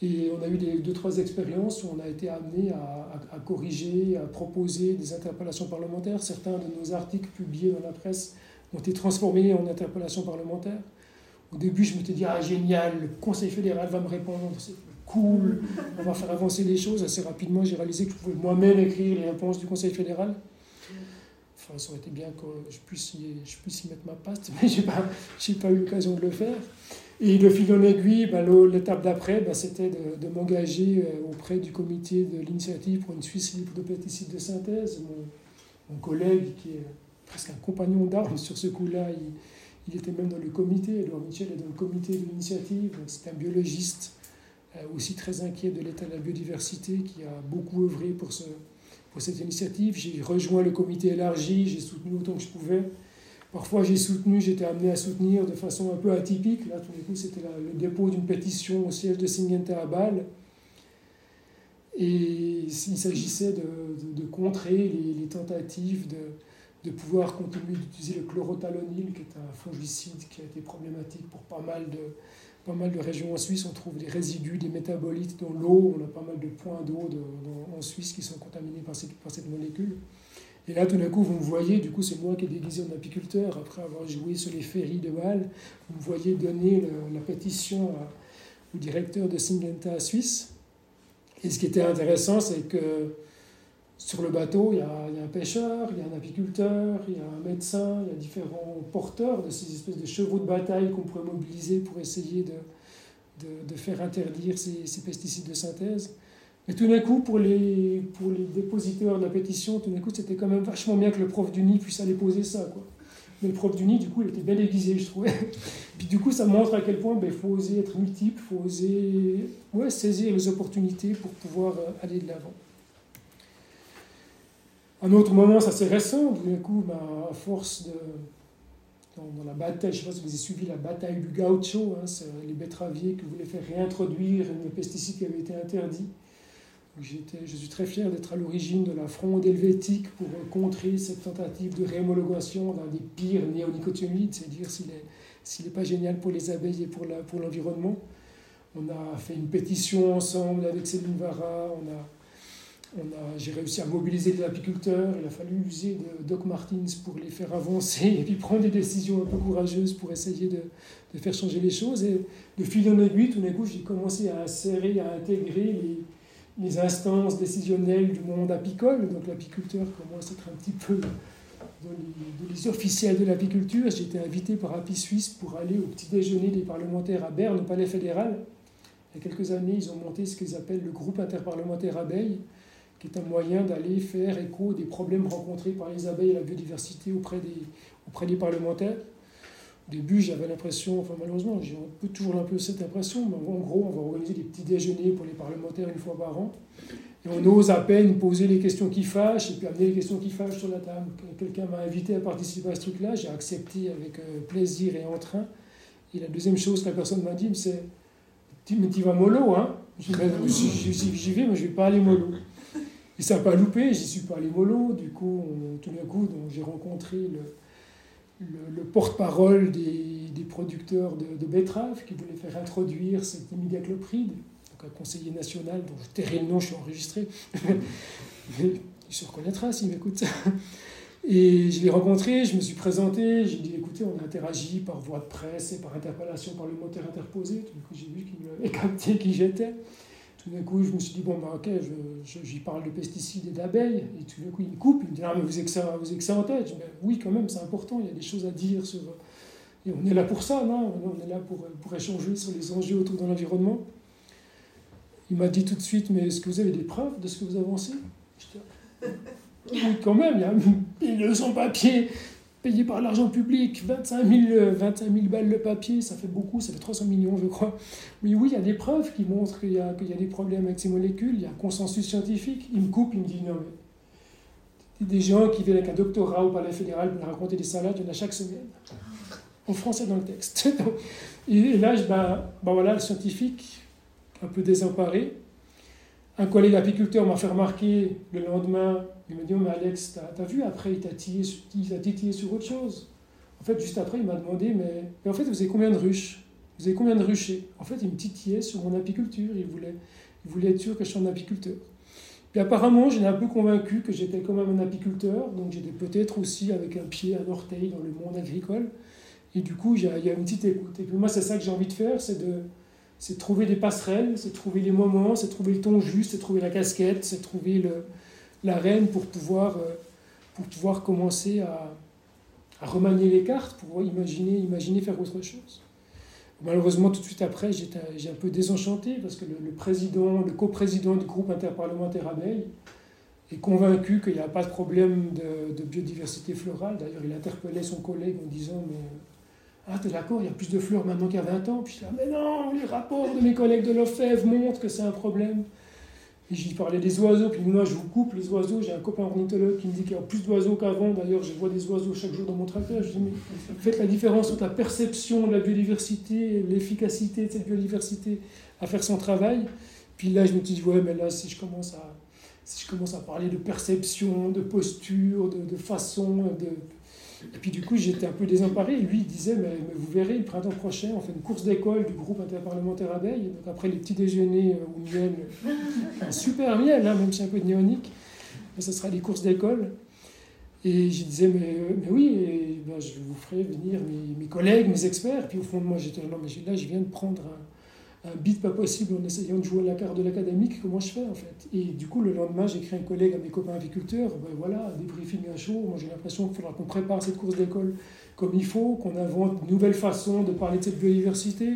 Et on a eu deux, trois expériences où on a été amené à, corriger, à proposer des interpellations parlementaires. Certains de nos articles publiés dans la presse ont été transformés en interpellations parlementaires. Au début, je me suis dit, ah génial, le Conseil fédéral va me répondre, c'est cool, on va faire avancer les choses. Assez rapidement, j'ai réalisé que je pouvais moi-même écrire les réponses du Conseil fédéral. Enfin, ça aurait été bien que je puisse y, je puisse mettre ma patte, (laughs) mais je n'ai pas, pas eu l'occasion de le faire. Et le fil en aiguille, ben, l'étape d'après, ben, c'était de, m'engager euh, auprès du comité de l'initiative pour une Suisse libre de pesticides de synthèse. Mon, collègue, qui est presque un compagnon d'armes sur ce coup-là, il, était même dans le comité. Edouard Michel est dans le comité de l'initiative. C'est un biologiste euh, aussi très inquiet de l'état de la biodiversité qui a beaucoup œuvré pour cette initiative. J'ai rejoint le comité élargi, j'ai soutenu autant que je pouvais. Parfois, j'ai soutenu, j'étais amené à soutenir de façon un peu atypique. Là, tout d'un coup, c'était le dépôt d'une pétition au siège de Singenta à Bâle. Et il s'agissait de, contrer les, tentatives de, pouvoir continuer d'utiliser le chlorothalonil, qui est un fongicide qui a été problématique pour pas mal de, pas régions en Suisse. On trouve des résidus, des métabolites dans l'eau. On a pas mal de points d'eau en Suisse qui sont contaminés par cette, par cette molécule. Et là, tout d'un coup, vous me voyez, du coup, c'est moi qui ai déguisé en apiculteur, après avoir joué sur les ferries de Bâle. Vous me voyez donner la pétition au directeur de Syngenta Suisse. Et ce qui était intéressant, c'est que sur le bateau, il y, a, un pêcheur, il y a un apiculteur, il y a un médecin, il y a différents porteurs de ces espèces de chevaux de bataille qu'on pourrait mobiliser pour essayer de, faire interdire ces pesticides de synthèse. Et tout d'un coup, pour les, pour les dépositeurs de la pétition, tout d'un coup, c'était quand même vachement bien que le prof du nid puisse aller poser ça. Quoi. Mais le prof du nid, du coup, il était bien aiguisé, je trouvais. (laughs) Puis du coup, ça montre à quel point ben, il faut oser être multiple, il faut oser ouais, saisir les opportunités pour pouvoir euh, aller de l'avant. Un autre moment, ça c'est récent, tout d'un coup, ben, à force de. Dans, la bataille, je ne sais pas si vous avez suivi la bataille du gaucho, hein, les betteraviers qui voulaient faire réintroduire un pesticide qui avait été interdit je suis très fier d'être à l'origine de la fronde helvétique pour contrer cette tentative de réhomologation d'un des pires néonicotinoïdes, c'est-à-dire s'il n'est pas génial pour les abeilles et pour l'environnement. On a fait une pétition ensemble avec Céline Vara, j'ai réussi à mobiliser les apiculteurs, il a fallu user de Doc Martins pour les faire avancer (laughs) et puis prendre des décisions un peu courageuses pour essayer de, de faire changer les choses. Et de fil en aiguille, tout d'un coup, j'ai commencé à insérer, à intégrer les les instances décisionnelles du monde apicole. Donc l'apiculteur commence à être un petit peu dans les, officiels de l'apiculture. J'ai été invité par Api Suisse pour aller au petit déjeuner des parlementaires à Berne, au palais fédéral. Il y a quelques années, ils ont monté ce qu'ils appellent le groupe interparlementaire abeilles, qui est un moyen d'aller faire écho des problèmes rencontrés par les abeilles et la biodiversité auprès des, auprès des parlementaires. Au début, j'avais l'impression, enfin malheureusement, j'ai toujours un peu cette impression, mais en gros, on va organiser des petits déjeuners pour les parlementaires une fois par an. Et on ose à peine poser les questions qui fâchent et puis amener les questions qui fâchent sur la table. Quelqu'un m'a invité à participer à ce truc-là, j'ai accepté avec euh, plaisir et entrain. Et la deuxième chose que la personne m'a dit, c'est Mais tu vas mollo, hein? J'y vais, mais je vais pas aller mollo. Et ça n'a pas loupé, j'y suis pas allé mollo. Du coup, tout d'un coup, j'ai rencontré le, le, porte-parole des, des, producteurs de, de, betteraves qui voulait faire introduire cette imidaclopride, donc un conseiller national dont je tairai le nom, je suis enregistré, (laughs) mais il se reconnaîtra s'il m'écoute. Et je l'ai rencontré, je me suis présenté, j'ai dit écoutez, on a interagi par voie de presse et par interpellation parlementaire interposée. D'un coup, j'ai vu qu'il avait capté qui j'étais. Tout d'un coup, je me suis dit bon, bah, ok, j'y parle de pesticides et d'abeilles. Et tout d'un coup, il me coupe, il me dit ah, mais vous avez que ça, vous en tête. Je dis, ben, oui, quand même, c'est important, il y a des choses à dire sur. Et on est là pour ça, non On est là pour, pour échanger sur les enjeux autour de l'environnement. Il m'a dit tout de suite mais est-ce que vous avez des preuves de ce que vous avancez? Oui, quand même, il y a (laughs) 1200 papiers payés par l'argent public, 25 000, 25 balles le papier, ça fait beaucoup, ça fait 300 millions, je crois. Mais oui, il y a des preuves qui montrent qu'il y, a, qu'il y a des problèmes avec ces molécules, il y a un consensus scientifique. Il me coupe, il me dit non, mais des gens qui viennent avec un doctorat au palais fédéral pour raconter des salades, il y en a chaque semaine. En français dans le texte. (laughs) Et là, ben, ben voilà, le scientifique, un peu désemparé, un collègue apiculteur m'a fait remarquer le lendemain, il m'a dit oh, mais Alex, t'as as vu après, il t'a titillé, sur autre chose. En fait, juste après, il m'a demandé mais, mais, en fait, vous avez combien de ruches? Vous avez combien de ruchers? En fait, il me titillait sur mon apiculture, il voulait, il voulait être sûr que je suis un apiculteur. Puis apparemment, j'étais un peu convaincu que j'étais quand même un apiculteur, donc j'étais peut-être aussi avec un pied, un orteil dans le monde agricole. Et du coup, il y a une petite écoute. Et puis moi, c'est ça que j'ai envie de faire, c'est de c'est trouver des passerelles, c'est trouver les moments, c'est trouver le ton juste, c'est trouver la casquette, c'est trouver l'arène pour pouvoir, euh, pour pouvoir commencer à, à, remanier les cartes, pour imaginer, imaginer faire autre chose. Malheureusement, tout de suite après, j'ai un peu désenchanté parce que le, président, le coprésident du groupe interparlementaire abeilles est convaincu qu'il n'y a pas de problème de, de biodiversité florale. D'ailleurs, il interpellait son collègue en disant Mais ah, t'es d'accord, il y a plus de fleurs maintenant qu'il y a 20 ans. Puis je dis, ah, mais non, les rapports de mes collègues de l'OFEV montrent que c'est un problème. Et j'y parlais des oiseaux, puis moi je vous coupe les oiseaux. J'ai un copain ornithologue qui me dit qu'il y a plus d'oiseaux qu'avant. D'ailleurs, je vois des oiseaux chaque jour dans mon tracteur. Je dis, mais faites la différence entre la perception de la biodiversité et l'efficacité de cette biodiversité à faire son travail. Puis là, je me dis, ouais, mais là, si je commence à, si je commence à parler de perception, de posture, de, de façon, de et puis du coup, j'étais un peu désemparé. Lui, il disait, mais, vous verrez, le printemps prochain, on fait une course d'école du groupe interparlementaire abeille. Donc après les petits déjeuners euh, au miel, un super miel, hein, même si un peu de néonique, mais ce sera des courses d'école. Et je disais, mais, euh, oui, ben, je vous ferai venir mes, collègues, mes experts. Puis au fond de moi, j'étais là, mais là, je viens de prendre un un beat pas possible en essayant de jouer la carte de l'académique, comment je fais en fait? Et du coup, le lendemain, j'écris un collègue à mes copains aviculteurs, ben voilà, débriefing à chaud, moi j'ai l'impression qu'il faudra qu'on prépare cette course d'école comme il faut, qu'on invente de nouvelles façons de parler de cette biodiversité.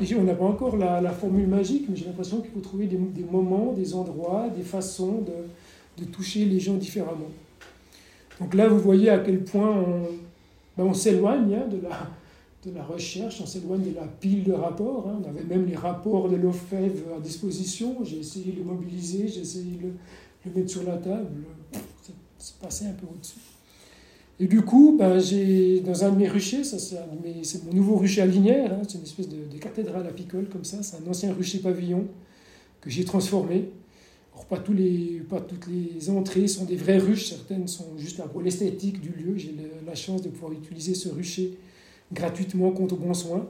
Et on n'a pas encore la, formule magique, mais j'ai l'impression qu'il faut trouver des, des, moments, des endroits, des façons de, toucher les gens différemment. Donc là, vous voyez à quel point on, ben s'éloigne hein, de la de la recherche, on s'éloigne de la pile de rapports. Hein. On avait même les rapports de l'OFEV à disposition. J'ai essayé de le mobiliser, j'ai essayé de le, mettre sur la table. C'est passé un peu au-dessus. Et du coup, ben, j'ai dans un de mes ruchers, c'est mon nouveau rucher à linière, hein. c'est une espèce de, cathédrale apicole comme ça, c'est un ancien rucher pavillon que j'ai transformé. Alors, pas, les, pas toutes les entrées sont des vraies ruches, certaines sont juste pour l'esthétique du lieu. J'ai la chance de pouvoir utiliser ce rucher gratuitement contre bon soin.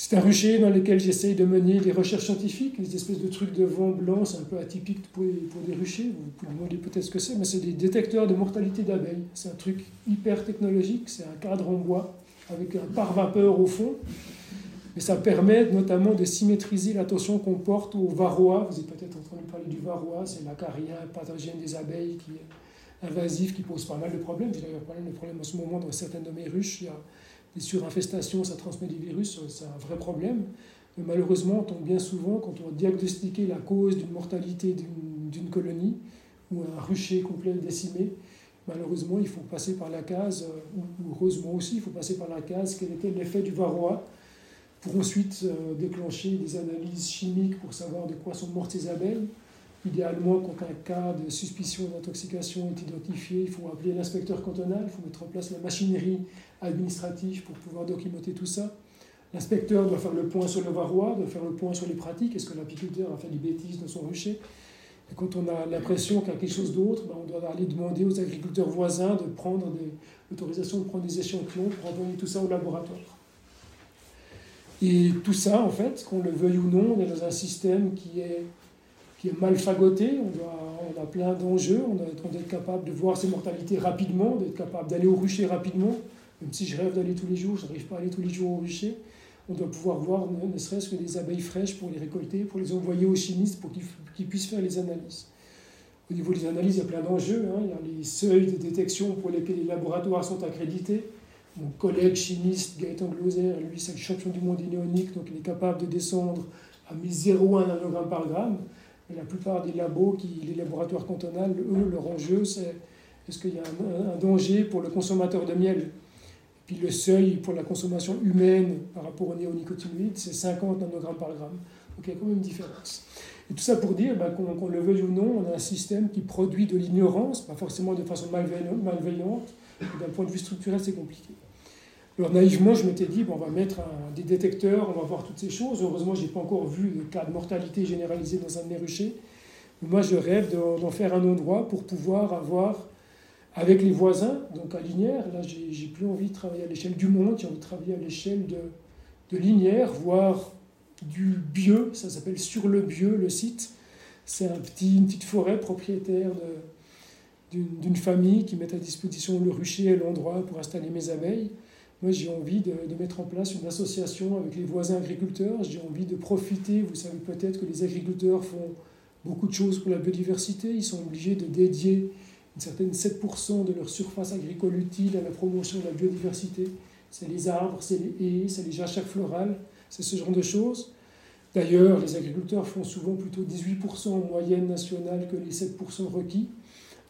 C'est un rucher dans lequel j'essaye de mener des recherches scientifiques, des espèces de trucs de vent blanc, c'est un peu atypique pour, pour des ruchers, vous pouvez me demander peut-être ce que c'est, mais c'est des détecteurs de mortalité d'abeilles. C'est un truc hyper technologique, c'est un cadre en bois avec un pare-vapeur au fond, mais ça permet notamment de symétriser l'attention qu'on porte au varroa. Vous avez peut-être entendu parler du varroa, c'est l'acarien pathogène des abeilles qui invasif qui pose pas mal de problèmes. J'ai d'ailleurs pas mal de problèmes en ce moment dans certaines de mes ruches. Il y a des surinfestations, ça transmet des virus, c'est un vrai problème. Malheureusement, on tombe bien souvent, quand on a diagnostiqué la cause d'une mortalité d'une colonie ou un rucher complet décimé, malheureusement, il faut passer par la case, euh, ou heureusement aussi, il faut passer par la case quel était l'effet du varroa, pour ensuite euh, déclencher des analyses chimiques pour savoir de quoi sont mortes ces abeilles? Idéalement, quand un cas de suspicion d'intoxication est identifié, il faut appeler l'inspecteur cantonal, il faut mettre en place la machinerie administrative pour pouvoir documenter tout ça. L'inspecteur doit faire le point sur le varroa, doit faire le point sur les pratiques. Est-ce que l'apiculteur a fait des bêtises dans son rucher Et quand on a l'impression qu'il y a quelque chose d'autre, ben, on doit aller demander aux agriculteurs voisins de prendre l'autorisation de prendre des échantillons pour envoyer tout ça au laboratoire. Et tout ça, en fait, qu'on le veuille ou non, on est dans un système qui est, qui est mal fagoté, on, a plein d'enjeux, on doit être capable de voir ses mortalités rapidement, d'être capable d'aller au rucher rapidement, même si je rêve d'aller tous les jours, je n'arrive pas à aller tous les jours au rucher. On doit pouvoir voir ne, serait-ce que des abeilles fraîches pour les récolter, pour les envoyer aux chimistes pour qu'ils puissent faire les analyses. Au niveau des analyses, il y a plein d'enjeux. Hein. Il y a les seuils de détection pour lesquels les laboratoires sont accrédités. Mon collègue chimiste Gaëtan Gloser, lui, c'est le champion du monde inéonique, donc il est capable de descendre à 0,1 nanogramme par gramme. La plupart des labos, qui, les laboratoires cantonales, eux, leur enjeu, c'est est-ce qu'il y a un, danger pour le consommateur de miel? Puis le seuil pour la consommation humaine par rapport aux néonicotinoïdes, c'est 50 nanogrammes par gramme. Donc il y a quand même une différence. Et tout ça pour dire ben, qu'on le veuille ou non, on a un système qui produit de l'ignorance, pas forcément de façon malveillante, d'un point de vue structurel, c'est compliqué. Alors naïvement, je m'étais dit, bon, on va mettre des détecteurs, on va voir toutes ces choses. Heureusement, je n'ai pas encore vu de cas de mortalité généralisée dans un de mes ruchers. Moi, je rêve d'en faire un endroit pour pouvoir avoir avec les voisins, donc à Linière, là j'ai plus envie de travailler à l'échelle du monde, j'ai envie de travailler à l'échelle de, de Linière, voire du Bieux, ça s'appelle Sur le Bieux, le site. C'est une petite forêt propriétaire d'une famille qui met à disposition le rucher et l'endroit pour installer mes abeilles. Moi, j'ai envie de, mettre en place une association avec les voisins agriculteurs. J'ai envie de profiter. Vous savez peut-être que les agriculteurs font beaucoup de choses pour la biodiversité. Ils sont obligés de dédier une certaine 7% de leur surface agricole utile à la promotion de la biodiversité. C'est les arbres, c'est les haies, c'est les jachères florales, c'est ce genre de choses. D'ailleurs, les agriculteurs font souvent plutôt 18% en moyenne nationale que les 7% requis.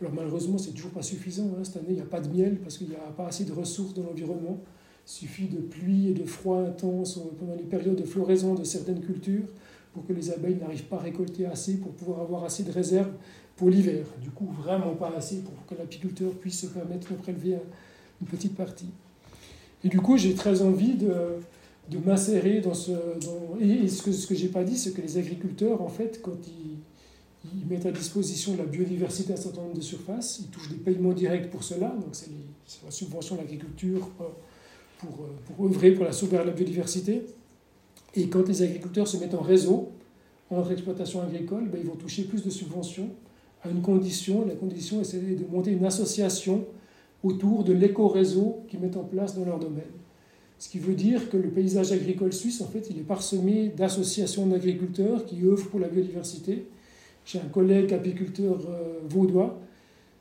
Alors malheureusement, c'est toujours pas suffisant. Hein. Cette année, il n'y a pas de miel parce qu'il n'y a pas assez de ressources dans l'environnement. Suffit de pluie et de froid intense pendant les périodes de floraison de certaines cultures pour que les abeilles n'arrivent pas à récolter assez pour pouvoir avoir assez de réserves pour l'hiver. Du coup, vraiment pas assez pour que l'apiculteur puisse se permettre de prélever une petite partie. Et du coup, j'ai très envie de, de m'insérer dans ce... et ce que, ce que j'ai pas dit, c'est que les agriculteurs, en fait, quand ils, ils, mettent à disposition la biodiversité à un certain nombre de surfaces, ils touchent des paiements directs pour cela, donc c'est la subvention de l'agriculture pour, pour, œuvrer pour la sauvegarde de la biodiversité. Et quand les agriculteurs se mettent en réseau entre exploitations agricoles, ben, ils vont toucher plus de subventions à une condition. La condition, c'est de monter une association autour de l'éco-réseau qu'ils mettent en place dans leur domaine. Ce qui veut dire que le paysage agricole suisse, en fait, il est parsemé d'associations d'agriculteurs qui œuvrent pour la biodiversité. J'ai un collègue apiculteur euh, vaudois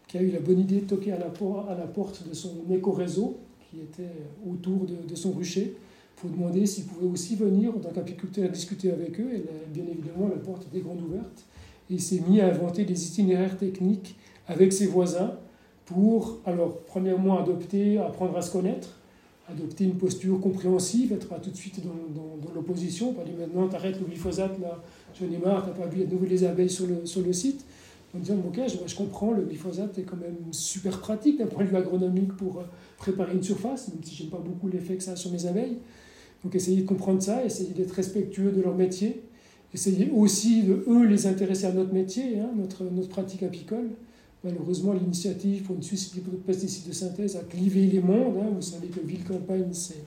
qui a eu la bonne idée de toquer à la porte de son éco-réseau qui était autour de, son rucher pour demander s'il pouvait aussi venir en tant qu'apiculteur discuter avec eux. Et bien évidemment, la porte était grande ouverte et s'est mis à inventer des itinéraires techniques avec ses voisins pour, alors, premièrement, adopter, apprendre à se connaître, adopter une posture compréhensive, être pas tout de suite dans, dans, l'opposition, pas dire maintenant t'arrêtes le glyphosate, là, j'en ai marre, t'as pas vu de nouvelles abeilles sur le, sur le site. En disant, ok, je, je, comprends, le glyphosate est quand même super pratique d'un point de vue agronomique pour euh, préparer une surface, même si j'aime pas beaucoup l'effet que ça a sur mes abeilles. Donc essayer de comprendre ça, essayer d'être respectueux de leur métier, essayer aussi de eux les intéresser à notre métier, hein, notre, notre pratique apicole. Malheureusement, l'initiative pour une Suisse de pesticides de synthèse a clivé les mondes. Hein. Vous savez que ville-campagne, c'est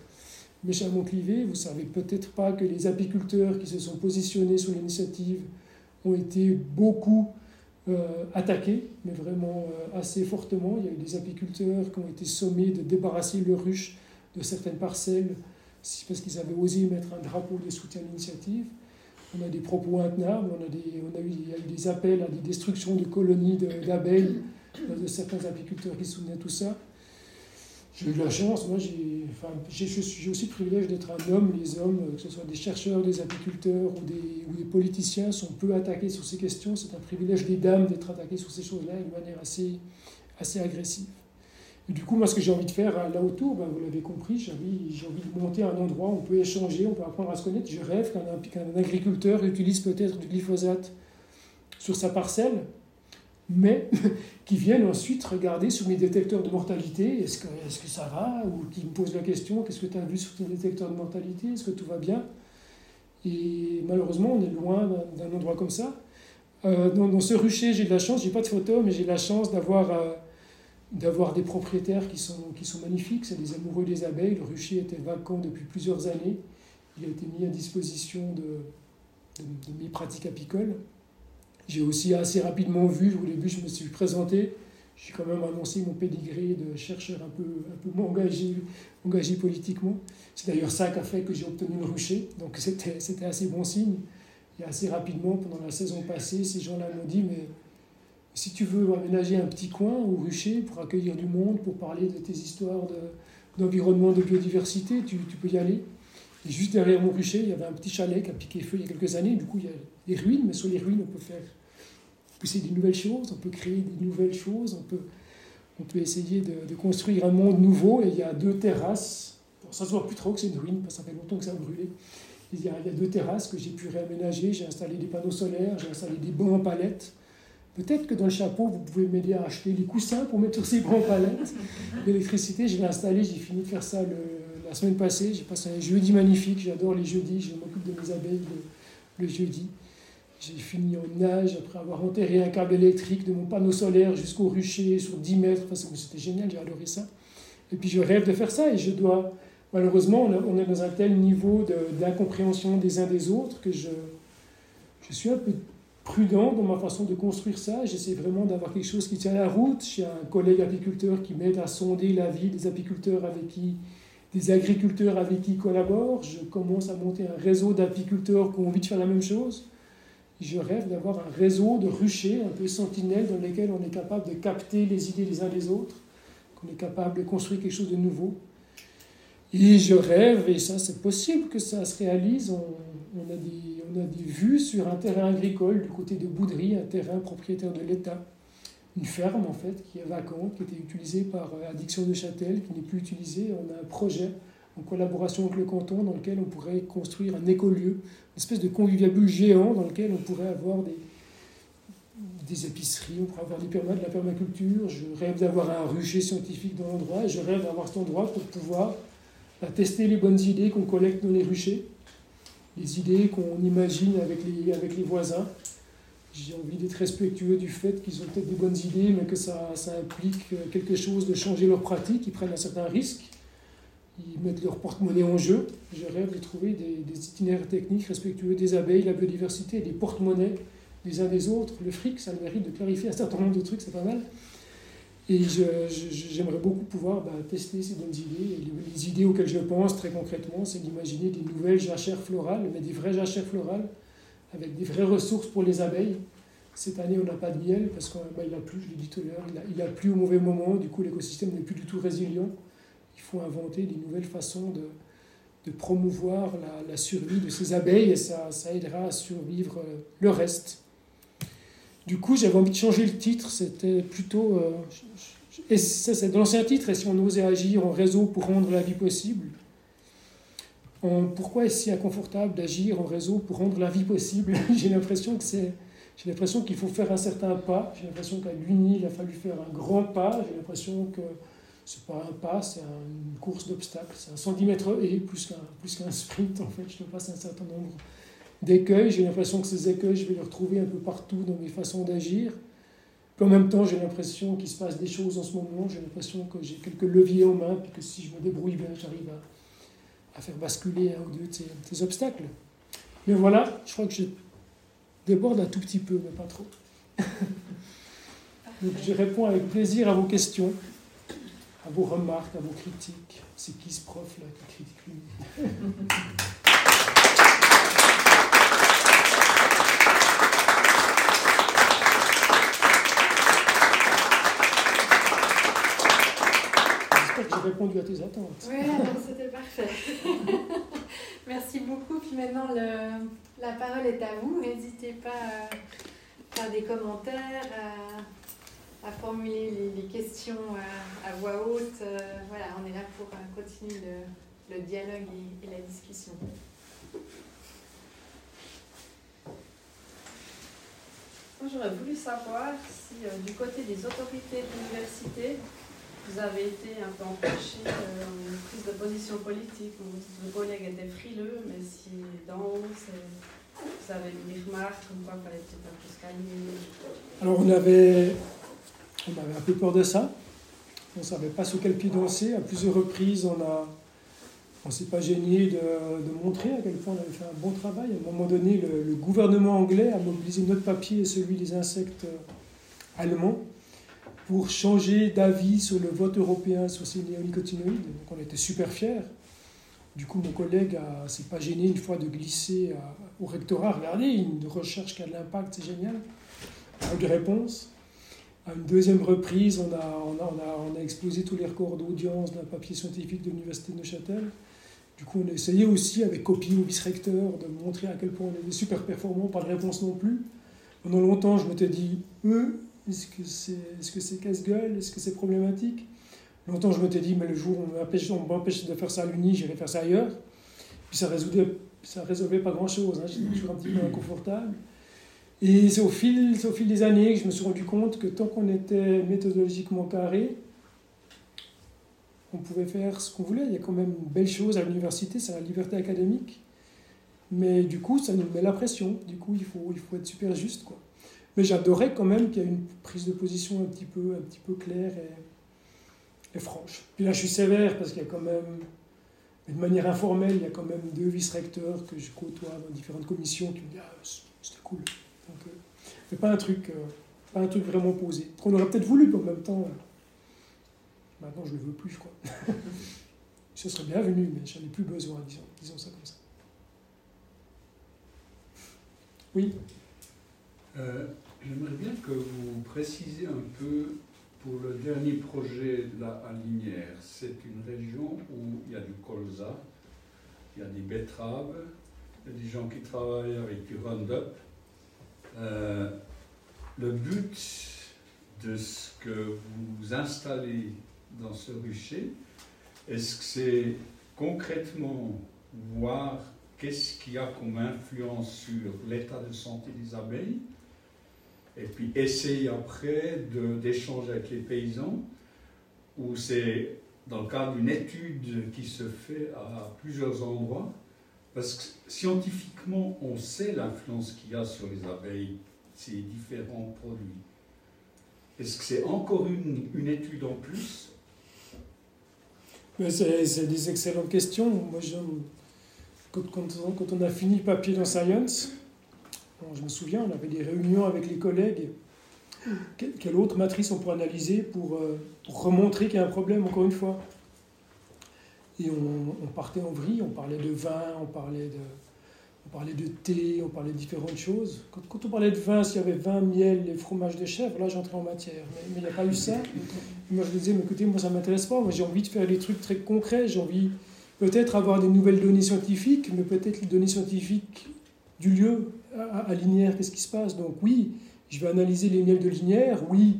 méchamment clivé. Vous savez peut-être pas que les apiculteurs qui se sont positionnés sur l'initiative ont été beaucoup euh, attaqués, mais vraiment euh, assez fortement. Il y a eu des apiculteurs qui ont été sommés de débarrasser leurs ruches de certaines parcelles parce qu'ils avaient osé mettre un drapeau de soutien à l'initiative on a des propos intenables, on a eu, il y a eu des appels à des destructions de colonies d'abeilles de, certains apiculteurs qui soutenaient tout ça. J'ai eu la chance, moi j'ai aussi le privilège d'être un homme. Les hommes, que ce soit des chercheurs, des apiculteurs ou des, politiciens, sont peu attaqués sur ces questions. C'est un privilège des dames d'être attaqués sur ces choses-là d'une manière assez, agressive du coup, moi, ce que j'ai envie de faire là autour, ben, vous l'avez compris, j'ai envie, de monter un endroit où on peut échanger, on peut apprendre à se connaître. Je rêve qu'un agriculteur utilise peut-être du glyphosate sur sa parcelle, mais (laughs) qui vienne ensuite regarder sur mes détecteurs de mortalité, est-ce que, est que ça va? Ou qui me pose la question, qu'est-ce que tu as vu sur tes détecteurs de mortalité? Est-ce que tout va bien? Et malheureusement, on est loin d'un endroit comme ça. Euh, dans, ce rucher, j'ai de la chance, j'ai pas de photo, mais j'ai de la chance d'avoir euh, d'avoir des propriétaires qui sont, qui sont magnifiques, c'est des amoureux des abeilles. Le rucher était vacant depuis plusieurs années. Il a été mis à disposition de, mes pratiques apicoles. J'ai aussi assez rapidement vu, au début je me suis présenté, j'ai quand même annoncé mon pédigré de chercheur un peu, un peu engagé, engagé politiquement. C'est d'ailleurs ça qui a fait que j'ai obtenu le rucher, donc c'était assez bon signe. Et assez rapidement, pendant la saison passée, ces gens-là m'ont dit, mais si tu veux aménager un petit coin au rucher pour accueillir du monde, pour parler de tes histoires d'environnement, de, biodiversité, tu, tu, peux y aller. Et juste derrière mon rucher, il y avait un petit chalet qui a piqué feu il y a quelques années. Du coup, il y a des ruines, mais sur les ruines, on peut faire pousser des nouvelles choses, on peut créer des nouvelles choses, on peut, on peut essayer de, de construire un monde nouveau. Et il y a deux terrasses. Bon, ça ne se voit plus trop que c'est une ruine, parce que ça fait longtemps que ça a brûlé. Il y a, il y a deux terrasses que j'ai pu réaménager. J'ai installé des panneaux solaires, j'ai installé des bancs en palettes. Peut-être que dans le chapeau, vous pouvez m'aider à acheter les coussins pour mettre sur ces grands palettes. (laughs) L'électricité, je l'ai installé, j'ai fini de faire ça la semaine passée. J'ai passé un jeudi magnifique, j'adore les jeudis, je m'occupe de mes abeilles le, jeudi. J'ai fini en nage après avoir enterré un câble électrique de mon panneau solaire jusqu'au rucher sur 10 mètres. Enfin, c'était génial, j'ai adoré ça. Et puis je rêve de faire ça et je dois. Malheureusement, on est dans un tel niveau d'incompréhension des uns des autres que je, je suis un peu prudent dans ma façon de construire ça. J'essaie vraiment d'avoir quelque chose qui tient la route. J'ai un collègue apiculteur qui m'aide à sonder la vie des apiculteurs avec qui, des agriculteurs avec qui il collabore. Je commence à monter un réseau d'apiculteurs qui ont envie de faire la même chose. Je rêve d'avoir un réseau de ruchers, un peu sentinelles, dans lesquels on est capable de capter les idées les uns des autres, qu'on est capable de construire quelque chose de nouveau. Et je rêve, et ça c'est possible que ça se réalise, on, a des on a des vues sur un terrain agricole du côté de Boudry, un terrain propriétaire de l'État. Une ferme, en fait, qui est vacante, qui était utilisée par euh, Addiction de Châtel, qui n'est plus utilisée. On a un projet en collaboration avec le canton dans lequel on pourrait construire un écolieu, une espèce de conviviabule géant dans lequel on pourrait avoir des, des épiceries, on pourrait avoir des de la permaculture. Je rêve d'avoir un rucher scientifique dans l'endroit je rêve d'avoir cet endroit pour pouvoir bah, tester les bonnes idées qu'on collecte dans les ruchers les idées qu'on imagine avec les, avec les voisins. J'ai envie d'être respectueux du fait qu'ils ont peut-être des bonnes idées, mais que ça, ça implique quelque chose de changer leurs pratiques, ils prennent un certain risque, ils mettent leur porte-monnaie en jeu. Je rêve de trouver des, itinéraires techniques respectueux des abeilles, la biodiversité, des porte-monnaies des uns des autres. Le fric, ça a mérite de clarifier un certain nombre de trucs, c'est pas mal. Et j'aimerais beaucoup pouvoir bah, tester ces bonnes idées. Les, idées auxquelles je pense très concrètement, c'est d'imaginer des nouvelles jachères florales, mais des vraies jachères florales, avec des vraies ressources pour les abeilles. Cette année, on n'a pas de miel parce qu'il bah, a plu, je l'ai dit tout à l'heure, il a, a plu au mauvais moment, du coup l'écosystème n'est plus du tout résilient. Faut inventer des nouvelles façons de, de promouvoir la, la, survie de ces abeilles et ça, ça aidera à survivre euh, le reste. Du coup, j'avais envie de changer le titre. C'était plutôt. Euh, et ça, c'est l'ancien titre, et si on osait agir en réseau pour rendre la vie possible Pourquoi est-ce si inconfortable d'agir en réseau pour rendre la vie possible? (laughs) J'ai l'impression que c'est. J'ai l'impression qu'il faut faire un certain pas. J'ai l'impression qu'à l'Uni, il a fallu faire un grand pas. J'ai l'impression que c'est pas un pas, c'est une course d'obstacles. C'est un 110 mètres et plus qu'un plus qu'un sprint. En fait, je passe un certain nombre d'écueils. J'ai l'impression que ces écueils, je vais les retrouver un peu partout dans mes façons d'agir. En même temps, j'ai l'impression qu'il se passe des choses en ce moment. J'ai l'impression que j'ai quelques leviers en main, puis que si je me débrouille bien, j'arrive à, à, faire basculer un ou deux de ces, obstacles. Mais voilà, je crois que je déborde un tout petit peu, mais pas trop. (laughs) Donc je réponds avec plaisir à vos questions, à vos remarques, à vos critiques. C'est qui ce prof là qui critique lui? J'ai répondu à tes attentes. Oui, c'était parfait. (laughs) Merci beaucoup. Puis maintenant, la parole est à vous. N'hésitez pas à faire des commentaires, à formuler les, les questions à, à, voix haute. Euh, voilà, on est là pour euh, continuer le, le dialogue et, et, la discussion. J'aurais voulu savoir si euh, du côté des autorités de l'université, vous avez été un peu empêché euh, en prise de position politique, où vos collègues étaient frileux, mais si dans, vous vous avez eu des remarques comme quoi il fallait peut-être un peu se calmer Alors on avait, on avait un peu peur de ça. On ne savait pas sur quel pied danser. À plusieurs reprises, on a, on s'est pas gêné de, montrer à quel point on avait fait un bon travail. À un moment donné, le, gouvernement anglais a mobilisé notre papier et celui des insectes allemands pour changer d'avis sur le vote européen sur ces néonicotinoïdes. Donc on était super fiers. Du coup, mon collègue ne s'est pas gêné une fois de glisser au rectorat. Regardez, une recherche qui a de l'impact, c'est génial. Pas de réponse. À une deuxième reprise, on a, explosé tous les records d'audience d'un papier scientifique de l'Université de Neuchâtel. Du coup, on a essayé aussi, avec copie ou vice-recteur, de montrer à quel point on était super performant, pas de réponse non plus. Pendant longtemps, je m'étais dit, eux, est-ce que c'est est -ce c'est casse-gueule? Est-ce que c'est problématique Longtemps, je m'étais dit, mais le jour où on m'empêche de faire ça à l'Uni, j'irai faire ça ailleurs. Puis ça résolvait, résolvait pas grand-chose. Hein. J'étais toujours un petit peu inconfortable. Et c'est au fil, au fil des années que je me suis rendu compte que tant qu'on était méthodologiquement carré, on pouvait faire ce qu'on voulait. Il y a quand même une belle chose à l'université, c'est la liberté académique. Mais du coup, ça nous met la pression. Du coup, il faut, il faut être super juste. Quoi. Mais j'adorais quand même qu'il y ait une prise de position un petit peu, un petit peu claire et, franche. Puis là, je suis sévère parce qu'il y a quand même, de manière informelle, il y a quand même deux vice-recteurs que je côtoie dans différentes commissions qui me disent Ah, c'était cool. Mais pas un truc, euh, pas un truc vraiment posé. Qu'on aurait peut-être voulu, mais en même temps, euh, maintenant je ne le veux plus, je crois. (laughs) Ce serait bienvenu, mais j'en ai plus besoin, disons, disons ça comme ça. Oui. Euh, J'aimerais bien que vous précisiez un peu pour le dernier projet de la Alinière. C'est une région où il y a du colza, il y a des betteraves, il y a des gens qui travaillent avec du Roundup. Euh, le but de ce que vous installez dans ce rucher, est-ce que c'est concrètement voir qu'est-ce qu'il y a comme influence sur l'état de santé des abeilles et puis essayer après d'échanger avec les paysans, où c'est dans le cadre d'une étude qui se fait à plusieurs endroits, parce que scientifiquement, on sait l'influence qu'il y a sur les abeilles, ces différents produits. Est-ce que c'est encore une, une, étude en plus? C'est des excellentes questions. Moi, quand, quand, quand, on a fini papier dans Science, je me souviens, on avait des réunions avec les collègues. Quelle autre matrice on pourrait analyser pour, euh, pour remontrer qu'il y a un problème, encore une fois? Et on, partait en vrille, on parlait de vin, on parlait de, thé, on parlait de différentes choses. Quand, on parlait de vin, s'il y avait vin, miel et fromage de chèvre, là j'entrais en matière. Mais il n'y a pas eu ça. moi je disais, mais écoutez, moi ça ne m'intéresse pas. Moi j'ai envie de faire des trucs très concrets. J'ai envie peut-être avoir des nouvelles données scientifiques, mais peut-être les données scientifiques du lieu à, Linière, qu'est-ce qui se passe? Donc oui, je vais analyser les miels de Linière, oui,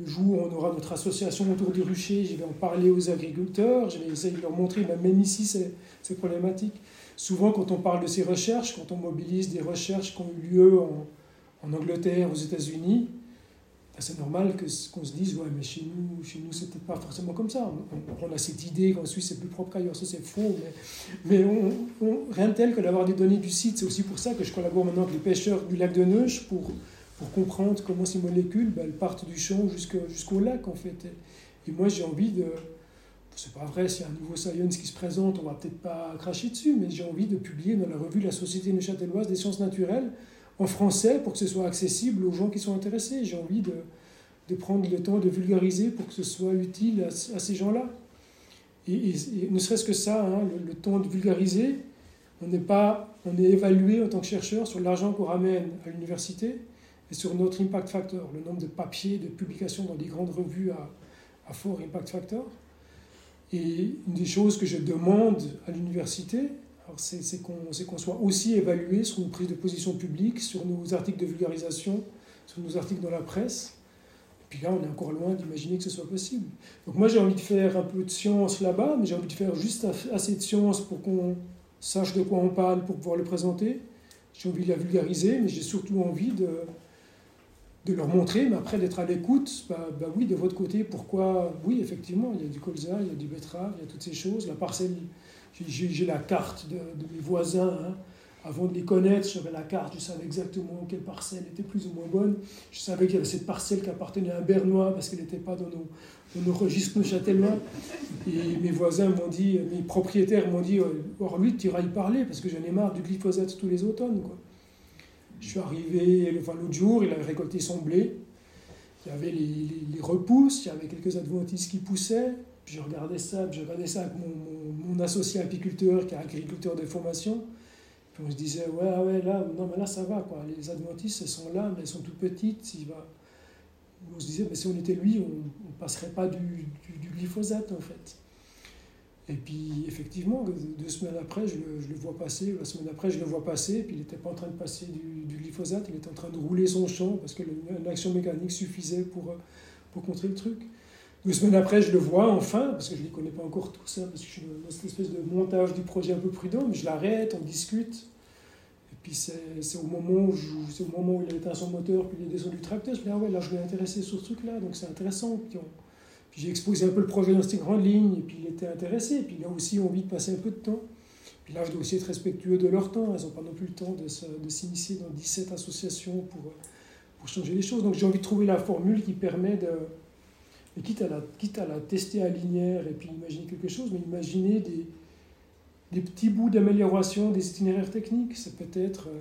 le jour où on aura notre association autour du rucher, je vais en parler aux agriculteurs, je vais essayer de leur montrer, même ici, c'est problématique. Souvent, quand on parle de ces recherches, quand on mobilise des recherches qui ont eu lieu en, Angleterre, aux États-Unis, ben, c'est normal qu'on se dise, ouais, mais chez nous, chez nous c'était pas forcément comme ça. On, a cette idée qu'en Suisse c'est plus propre qu'ailleurs, ça c'est faux, mais, rien de tel que d'avoir des données du site. C'est aussi pour ça que je collabore maintenant avec les pêcheurs du lac de Neuch pour, pour comprendre comment ces molécules ben, elles partent du champ jusqu'au lac en fait. Et, moi j'ai envie de. C'est pas vrai, s'il y a un nouveau Science qui se présente, on va peut-être pas cracher dessus, mais j'ai envie de publier dans la revue La Société neuchâteloise des sciences naturelles en français pour que ce soit accessible aux gens qui sont intéressés. J'ai envie de, de, prendre le temps de vulgariser pour que ce soit utile à, ces gens-là. Et, ne serait-ce que ça, hein, le, temps de vulgariser, on n'est pas, on est évalué en tant que chercheur sur l'argent qu'on ramène à l'université et sur notre impact factor, le nombre de papiers, de publications dans des grandes revues à, fort impact factor. Et une des choses que je demande à l'université, c'est qu'on soit aussi évalué sur nos prises de position publique, sur nos articles de vulgarisation, sur nos articles dans la presse. Et puis là, on est encore loin d'imaginer que ce soit possible. Donc moi, j'ai envie de faire un peu de science là-bas, mais j'ai envie de faire juste assez de science pour qu'on sache de quoi on parle, pour pouvoir le présenter. J'ai envie de la vulgariser, mais j'ai surtout envie de, de leur montrer, mais après d'être à l'écoute, bah, bah, oui, de votre côté, pourquoi Oui, effectivement, il y a du colza, il y a du betterave, il y a toutes ces choses. La parcelle j'ai la carte de, mes voisins. Hein. avant de les connaître, j'avais la carte, je savais exactement quelle parcelle était plus ou moins bonne. Je savais qu'il y avait cette parcelle qui appartenait à un Bernois parce qu'elle n'était pas dans nos, dans nos registres châtellenois. Et mes voisins m'ont dit, mes propriétaires m'ont dit, oh, lui, tu iras y parler parce que j'en ai marre du glyphosate tous les automnes. Quoi. Je suis arrivé enfin, l'autre jour, il avait récolté son blé. Il y avait les, repousses, il y avait quelques adventices qui poussaient. Puis je regardais ça, je regardais ça avec mon, associé apiculteur qui est agriculteur de formation on se disait, ouais, ouais, là, non, mais là, ça va, quoi. Les adventistes, elles sont là, mais elles sont toutes petites. On se disait, mais si on était lui, on ne passerait pas du, glyphosate, en fait. Et puis, effectivement, deux semaines après, je le, vois passer, la semaine après, je le vois passer, puis il n'était pas en train de passer du, glyphosate, il était en train de rouler son champ, parce que l'action mécanique suffisait pour, pour contrer le truc. Deux semaines après, je le vois enfin, parce que je ne les connais pas encore tous, hein, parce que je suis dans cette espèce de montage du projet un peu prudent, mais je l'arrête, on discute. Et puis c'est au, moment où au moment où il a éteint son moteur, puis il est descendu du tracteur, je me dis, ah ouais, là je vais intéressé sur ce truc-là, donc c'est intéressant. J'ai exposé un peu le projet dans ces grandes lignes, et puis il était intéressé, et puis il a aussi envie de passer un peu de temps. Puis là, je dois aussi être respectueux de leur temps, elles n'ont pas non plus le temps de s'initier dans 17 associations pour, pour changer les choses. Donc j'ai envie de trouver la formule qui permet de et quitte à la, quitte à la tester à linéaire et puis imaginer quelque chose, mais imaginer des, des petits bouts d'amélioration des itinéraires techniques. Ça peut être euh,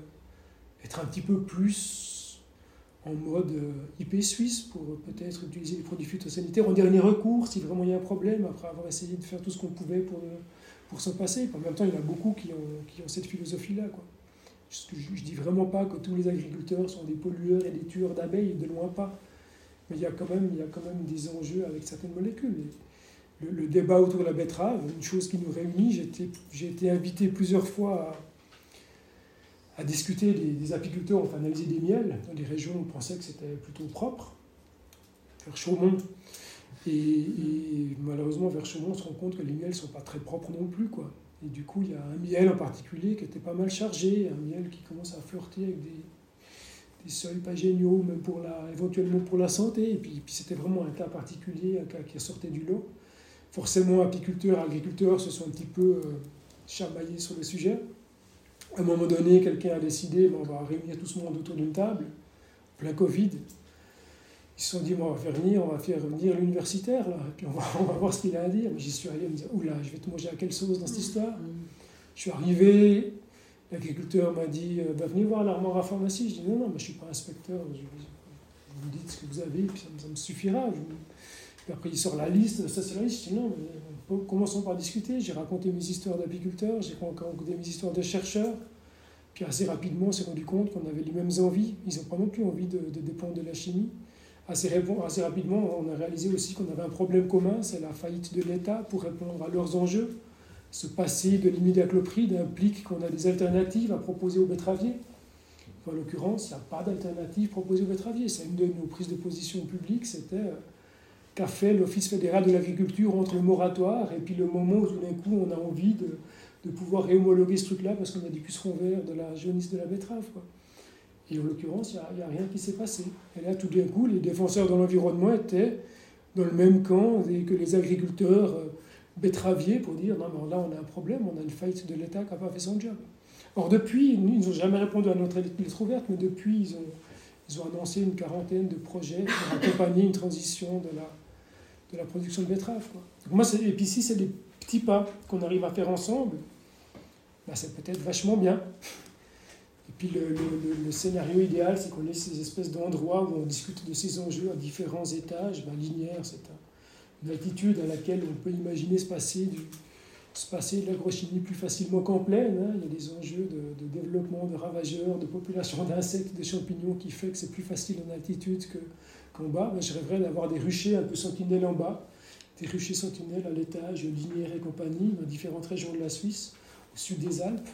être un petit peu plus en mode euh, IP suisse pour peut-être utiliser les produits phytosanitaires en dernier recours si vraiment il y a un problème, après avoir essayé de faire tout ce qu'on pouvait pour, euh, pour s'en passer. En même temps, il y en a beaucoup qui ont, qui ont cette philosophie-là. Je ne dis vraiment pas que tous les agriculteurs sont des pollueurs et des tueurs d'abeilles, de loin pas. Mais il y, a quand même, il y a quand même des enjeux avec certaines molécules. Le, débat autour de la betterave, une chose qui nous réunit, j'ai été, invité plusieurs fois à, discuter des, apiculteurs, enfin analyser des miels dans des régions où on pensait que c'était plutôt propre, vers Chaumont. Et, malheureusement, vers Chaumont, on se rend compte que les miels ne sont pas très propres non plus. Quoi. Et du coup, il y a un miel en particulier qui était pas mal chargé, un miel qui commence à flirter avec des, seuils pas géniaux, même pour la, éventuellement pour la santé. Et puis, puis c'était vraiment un cas particulier, un cas qui sortait du lot. Forcément, apiculteurs, agriculteurs se sont un petit peu euh, chamaillés sur le sujet. À un moment donné, quelqu'un a décidé, bon, on va réunir tout ce monde autour d'une table, plein Covid. Ils se sont dit, bon, on va faire venir, on va faire venir l'universitaire, là, et puis on va, on va voir ce qu'il a à dire. Mais j'y suis allé, me dire, oula, je vais te manger à quelle sauce dans cette histoire? Je suis arrivé, L'agriculteur m'a dit euh, bah, Venez voir l'armoire à pharmacie. Je dis Non, non, mais je ne suis pas inspecteur. Je, vous me dites ce que vous avez, puis ça, me suffira. Puis après, il sort la liste. Ça, c'est la liste. Je dis Non, mais commençons par discuter. J'ai raconté mes histoires d'apiculteurs, j'ai raconté mes histoires de chercheurs. Puis assez rapidement, on s'est rendu compte qu'on avait les mêmes envies. Ils n'ont pas non plus envie de, dépendre de la chimie. Assez, assez rapidement, on a réalisé aussi qu'on avait un problème commun c'est la faillite de l'État pour répondre à leurs enjeux se passer de l'imidaclopride implique qu'on a des alternatives à proposer aux betteraviers. En l'occurrence, il n'y a pas d'alternative proposée aux betteraviers. C'est une de nos prises de position publiques, c'était euh, qu'a fait l'Office fédéral de l'agriculture entre le moratoire et puis le moment où tout d'un coup on a envie de, pouvoir réhomologuer ce truc-là parce qu'on a du puceron vert de la jaunisse de la betterave. Quoi. Et en l'occurrence, il n'y a, rien qui s'est passé. Et là, tout d'un coup, les défenseurs de l'environnement étaient dans le même camp que les agriculteurs. Euh, betteravier pour dire non, mais là on a un problème, on a une faillite de l'État qui n'a pas fait son job. Or, depuis, ils n'ont jamais répondu à notre lettre ouverte, mais depuis, ils ont, ils ont annoncé une quarantaine de projets pour accompagner une transition de la, de la production de betterave. Quoi. moi, et puis si c'est des petits pas qu'on arrive à faire ensemble, bah, c'est peut-être vachement bien. Et puis le, scénario idéal, c'est qu'on ait ces espèces d'endroits où on discute de ces enjeux à différents étages. Bah, linéaire, c'est un une altitude à laquelle on peut imaginer se passer, de l'agrochimie plus facilement qu'en plaine. Hein. Il y a des enjeux de, développement de ravageurs, de population (laughs) d'insectes, de champignons qui fait que c'est plus facile en altitude bas. je rêverais d'avoir des ruchers un peu sentinelles en bas, des ruchers sentinelles à l'étage, linéaires et compagnie, dans différentes régions de la Suisse, au sud des Alpes.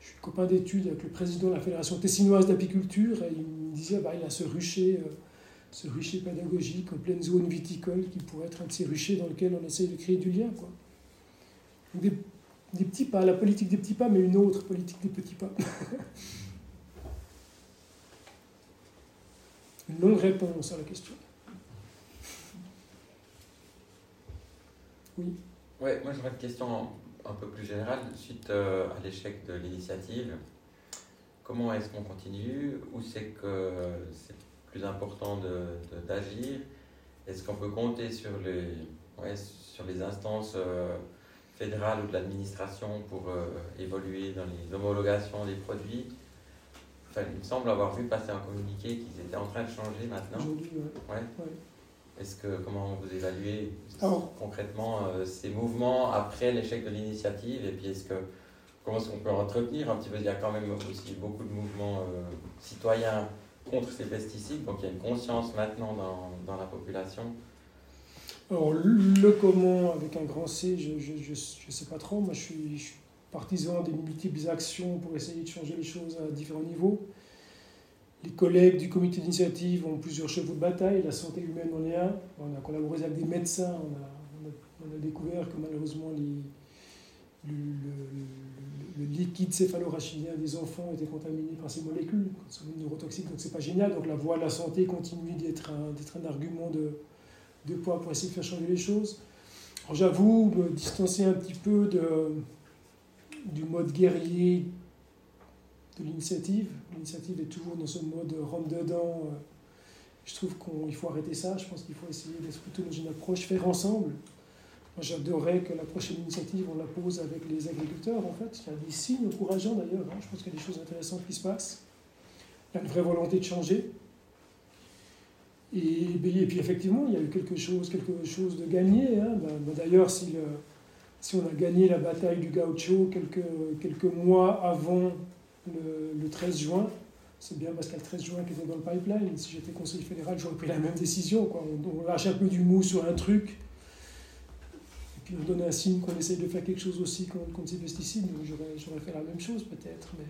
Je suis copain d'études avec le président de la Fédération tessinoise d'apiculture et il me disait bah, il a ce rucher. Euh, ce rucher pédagogique en pleine zone viticole qui pourrait être un de ces ruchers dans lequel on essaye de créer du lien. Quoi. Des, des, petits pas, la politique des petits pas, mais une autre politique des petits pas. (laughs) une réponse à la question. Oui. Ouais, moi j'aurais une question un peu plus générale. Suite euh, à l'échec de l'initiative, comment est-ce qu'on continue? Où c'est que c'est plus important d'agir? Est-ce qu'on peut compter sur les, ouais, sur les instances euh, fédérales ou de l'administration pour euh, évoluer dans les homologations des produits? Enfin, Il me semble avoir vu passer un communiqué qu'ils étaient en train de changer maintenant. Aujourd'hui, ouais. ouais. Est-ce que comment vous évaluez concrètement euh, ces mouvements après l'échec de l'initiative et puis est-ce que comment est-ce qu'on peut entretenir un petit peu? Il y a quand même aussi beaucoup de mouvements euh, citoyens contre ces pesticides, donc il y a une conscience maintenant dans, dans la population. Alors le comment avec un grand C, je ne sais pas trop. Moi je suis, je suis partisan des multiples actions pour essayer de changer les choses à différents niveaux. Les collègues du comité d'initiative ont plusieurs chevaux de bataille, la santé humaine en est un. On a collaboré avec des médecins, on a, découvert que malheureusement le, le, liquide céphalorachidien des enfants était contaminé par ces molécules, sont neurotoxiques, donc c'est pas génial. Donc la voie de la santé continue d'être un, un, argument de, de poids pour essayer de faire changer les choses. J'avoue me distancer un petit peu de, du mode guerrier de l'initiative. L'initiative est toujours dans ce mode rentre-dedans. Euh, je trouve qu'il faut arrêter ça. Je pense qu'il faut essayer d'être plutôt dans une approche faire ensemble. Moi, j'adorerais que la prochaine initiative, on la pose avec les agriculteurs, en fait. Il y a des signes encourageants, d'ailleurs. Hein. Je pense qu'il y a des choses intéressantes qui se passent. Il y a une vraie volonté de changer. Et, puis, effectivement, il y a eu quelque chose, quelque chose de gagné. Hein. Ben, ben, d'ailleurs, si, si on a gagné la bataille du gaucho quelques, quelques mois avant le, 13 juin. C'est bien parce le 13 juin qui était dans le pipeline. Si j'étais conseiller fédéral, j'aurais pris la même décision. On, lâche un peu du mou sur un truc, et puis on donne un signe qu'on essaye de faire quelque chose aussi contre, ces pesticides. J'aurais fait la même chose peut-être. Mais...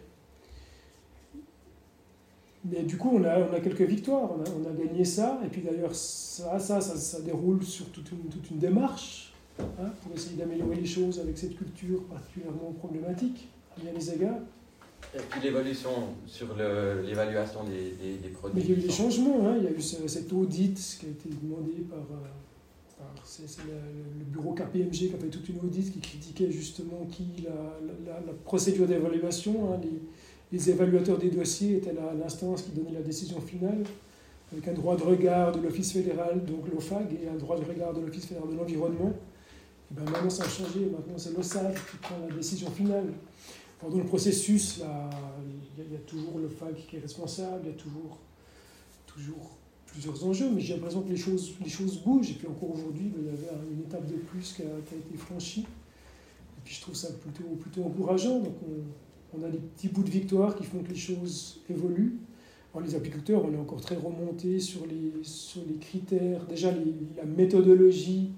Mais du coup, on a, on a quelques victoires, on a, on a gagné ça, et puis d'ailleurs, ça, ça, ça, ça, déroule sur toute une, toute une démarche hein, pour essayer d'améliorer les choses avec cette culture particulièrement problématique à bien les égards. Et puis l'évolution sur l'évaluation des, des, des, produits. Mais il y a eu des changements. Hein. Il y a eu cet audit qui a été demandé par, euh, par le, bureau KPMG qui a fait toute une audit qui critiquait justement qui la, la, la procédure d'évaluation. Hein. Les, les, évaluateurs des dossiers étaient l'instance qui donnait la décision finale, avec un droit de regard de l'Office fédéral, donc l'OFAG, et un droit de regard de l'Office fédéral de l'environnement. Et ben maintenant ça a changé, maintenant c'est l'OSAG qui prend la décision finale. Pendant le processus, il y, a toujours le FAC qui est responsable, il y a toujours, toujours plusieurs enjeux, mais j'ai l'impression que les choses, les choses bougent. Et puis encore aujourd'hui, il y avait une étape de plus qui a, été franchie. Et puis je trouve ça plutôt, plutôt encourageant. Donc on, a des petits bouts de victoire qui font que les choses évoluent. Alors les apiculteurs, on est encore très remonté sur les, sur les critères, déjà la méthodologie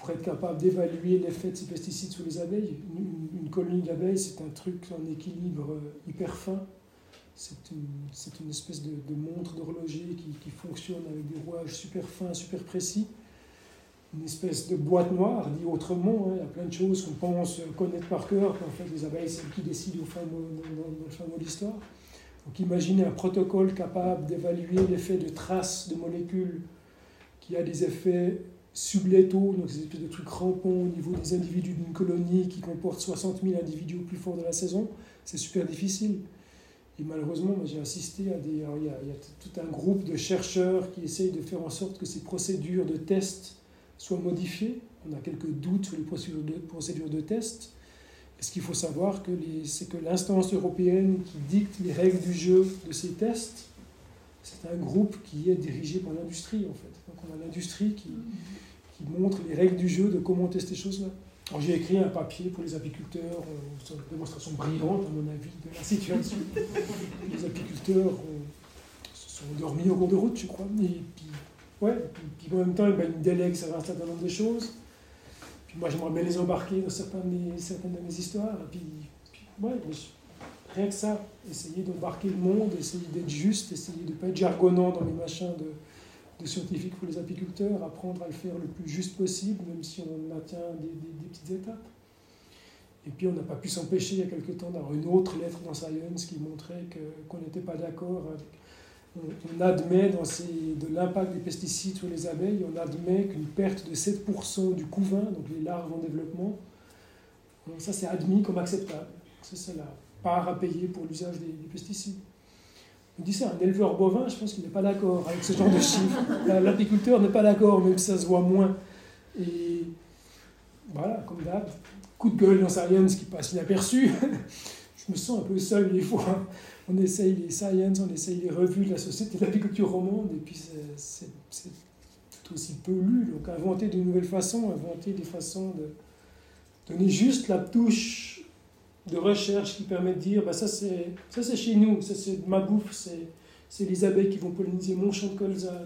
pour être capable d'évaluer l'effet de ces pesticides sur les abeilles. Une, colonie d'abeilles, c'est un truc en équilibre euh, hyper fin. C'est une, une, espèce de, montre d'horloger qui, qui, fonctionne avec des rouages super fins, super précis. Une espèce de boîte noire, dit autrement. Hein. Il y a plein de choses qu'on pense connaître par cœur, qu'en fait les abeilles, c'est qui décident au fin dans, dans le de l'histoire. Donc imaginez un protocole capable d'évaluer l'effet de traces de molécules qui a des effets sublétaux, donc ces espèces de trucs rampants au niveau des individus d'une colonie qui comporte 60 000 individus au plus fort de la saison, c'est super difficile. Et malheureusement, j'ai assisté à des. il, y a, tout un groupe de chercheurs qui essayent de faire en sorte que ces procédures de test soient modifiées. On a quelques doutes sur les procédures de, procédures de test. Et ce qu'il faut savoir, c'est que l'instance européenne qui dicte les règles du jeu de ces tests, c'est un groupe qui est dirigé par l'industrie, en fait. Donc on a l'industrie qui, qui montre les règles du jeu de comment tester ces choses-là. Alors j'ai écrit un papier pour les apiculteurs, euh, une démonstration brillante à mon avis de la situation. (laughs) les apiculteurs se sont endormis au cours de route, je crois. Et puis, ouais, puis, en même temps, ben, ils me délèguent sur un certain nombre de choses. Puis moi, j'aimerais bien les embarquer dans certaines de mes, certaines de mes histoires. Et puis ouais, rien que ça, essayer d'embarquer le monde, essayer d'être juste, essayer de ne pas être jargonnant dans mes machins de scientifiques pour les apiculteurs, apprendre à le faire le plus juste possible, même si on atteint des, petites étapes. Et puis on n'a pas pu s'empêcher il y a quelque temps d'avoir une autre lettre dans Science qui montrait qu'on n'était pas d'accord. On, admet dans de l'impact des pesticides sur les abeilles, on admet qu'une perte de 7% du couvain, donc les larves en développement, ça c'est admis comme acceptable. C'est la, part à payer pour l'usage des, pesticides. On dit ça, un éleveur bovin, je pense qu'il n'est pas d'accord avec ce genre de chiffres. (laughs) L'apiculteur n'est pas d'accord, même si ça se voit moins. Et voilà, comme d'hab, coup de gueule dans Science qui passe inaperçu. (laughs) je me sens un peu seul des fois. On essaye les Science, on essaye les revues de la Société de l'apiculture romande, et puis c'est tout aussi peu lu. Donc inventer de nouvelles façons, inventer des façons de donner juste la touche de recherche qui permet de dire bah ça c'est chez nous, ça c'est ma bouffe, c'est les abeilles qui vont polliniser mon champ de colza,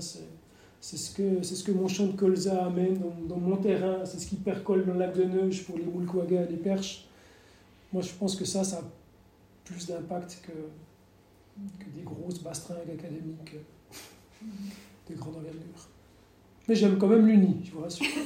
c'est ce que ce que mon champ de colza amène dans, dans mon terrain, c'est ce qui percole dans le lac de Neuge pour les moules quaggas, les perches. Moi je pense que ça ça a plus d'impact que, que des grosses bastringues académiques (laughs) de grande envergure. Mais j'aime quand même l'uni, je vous rassure. (laughs)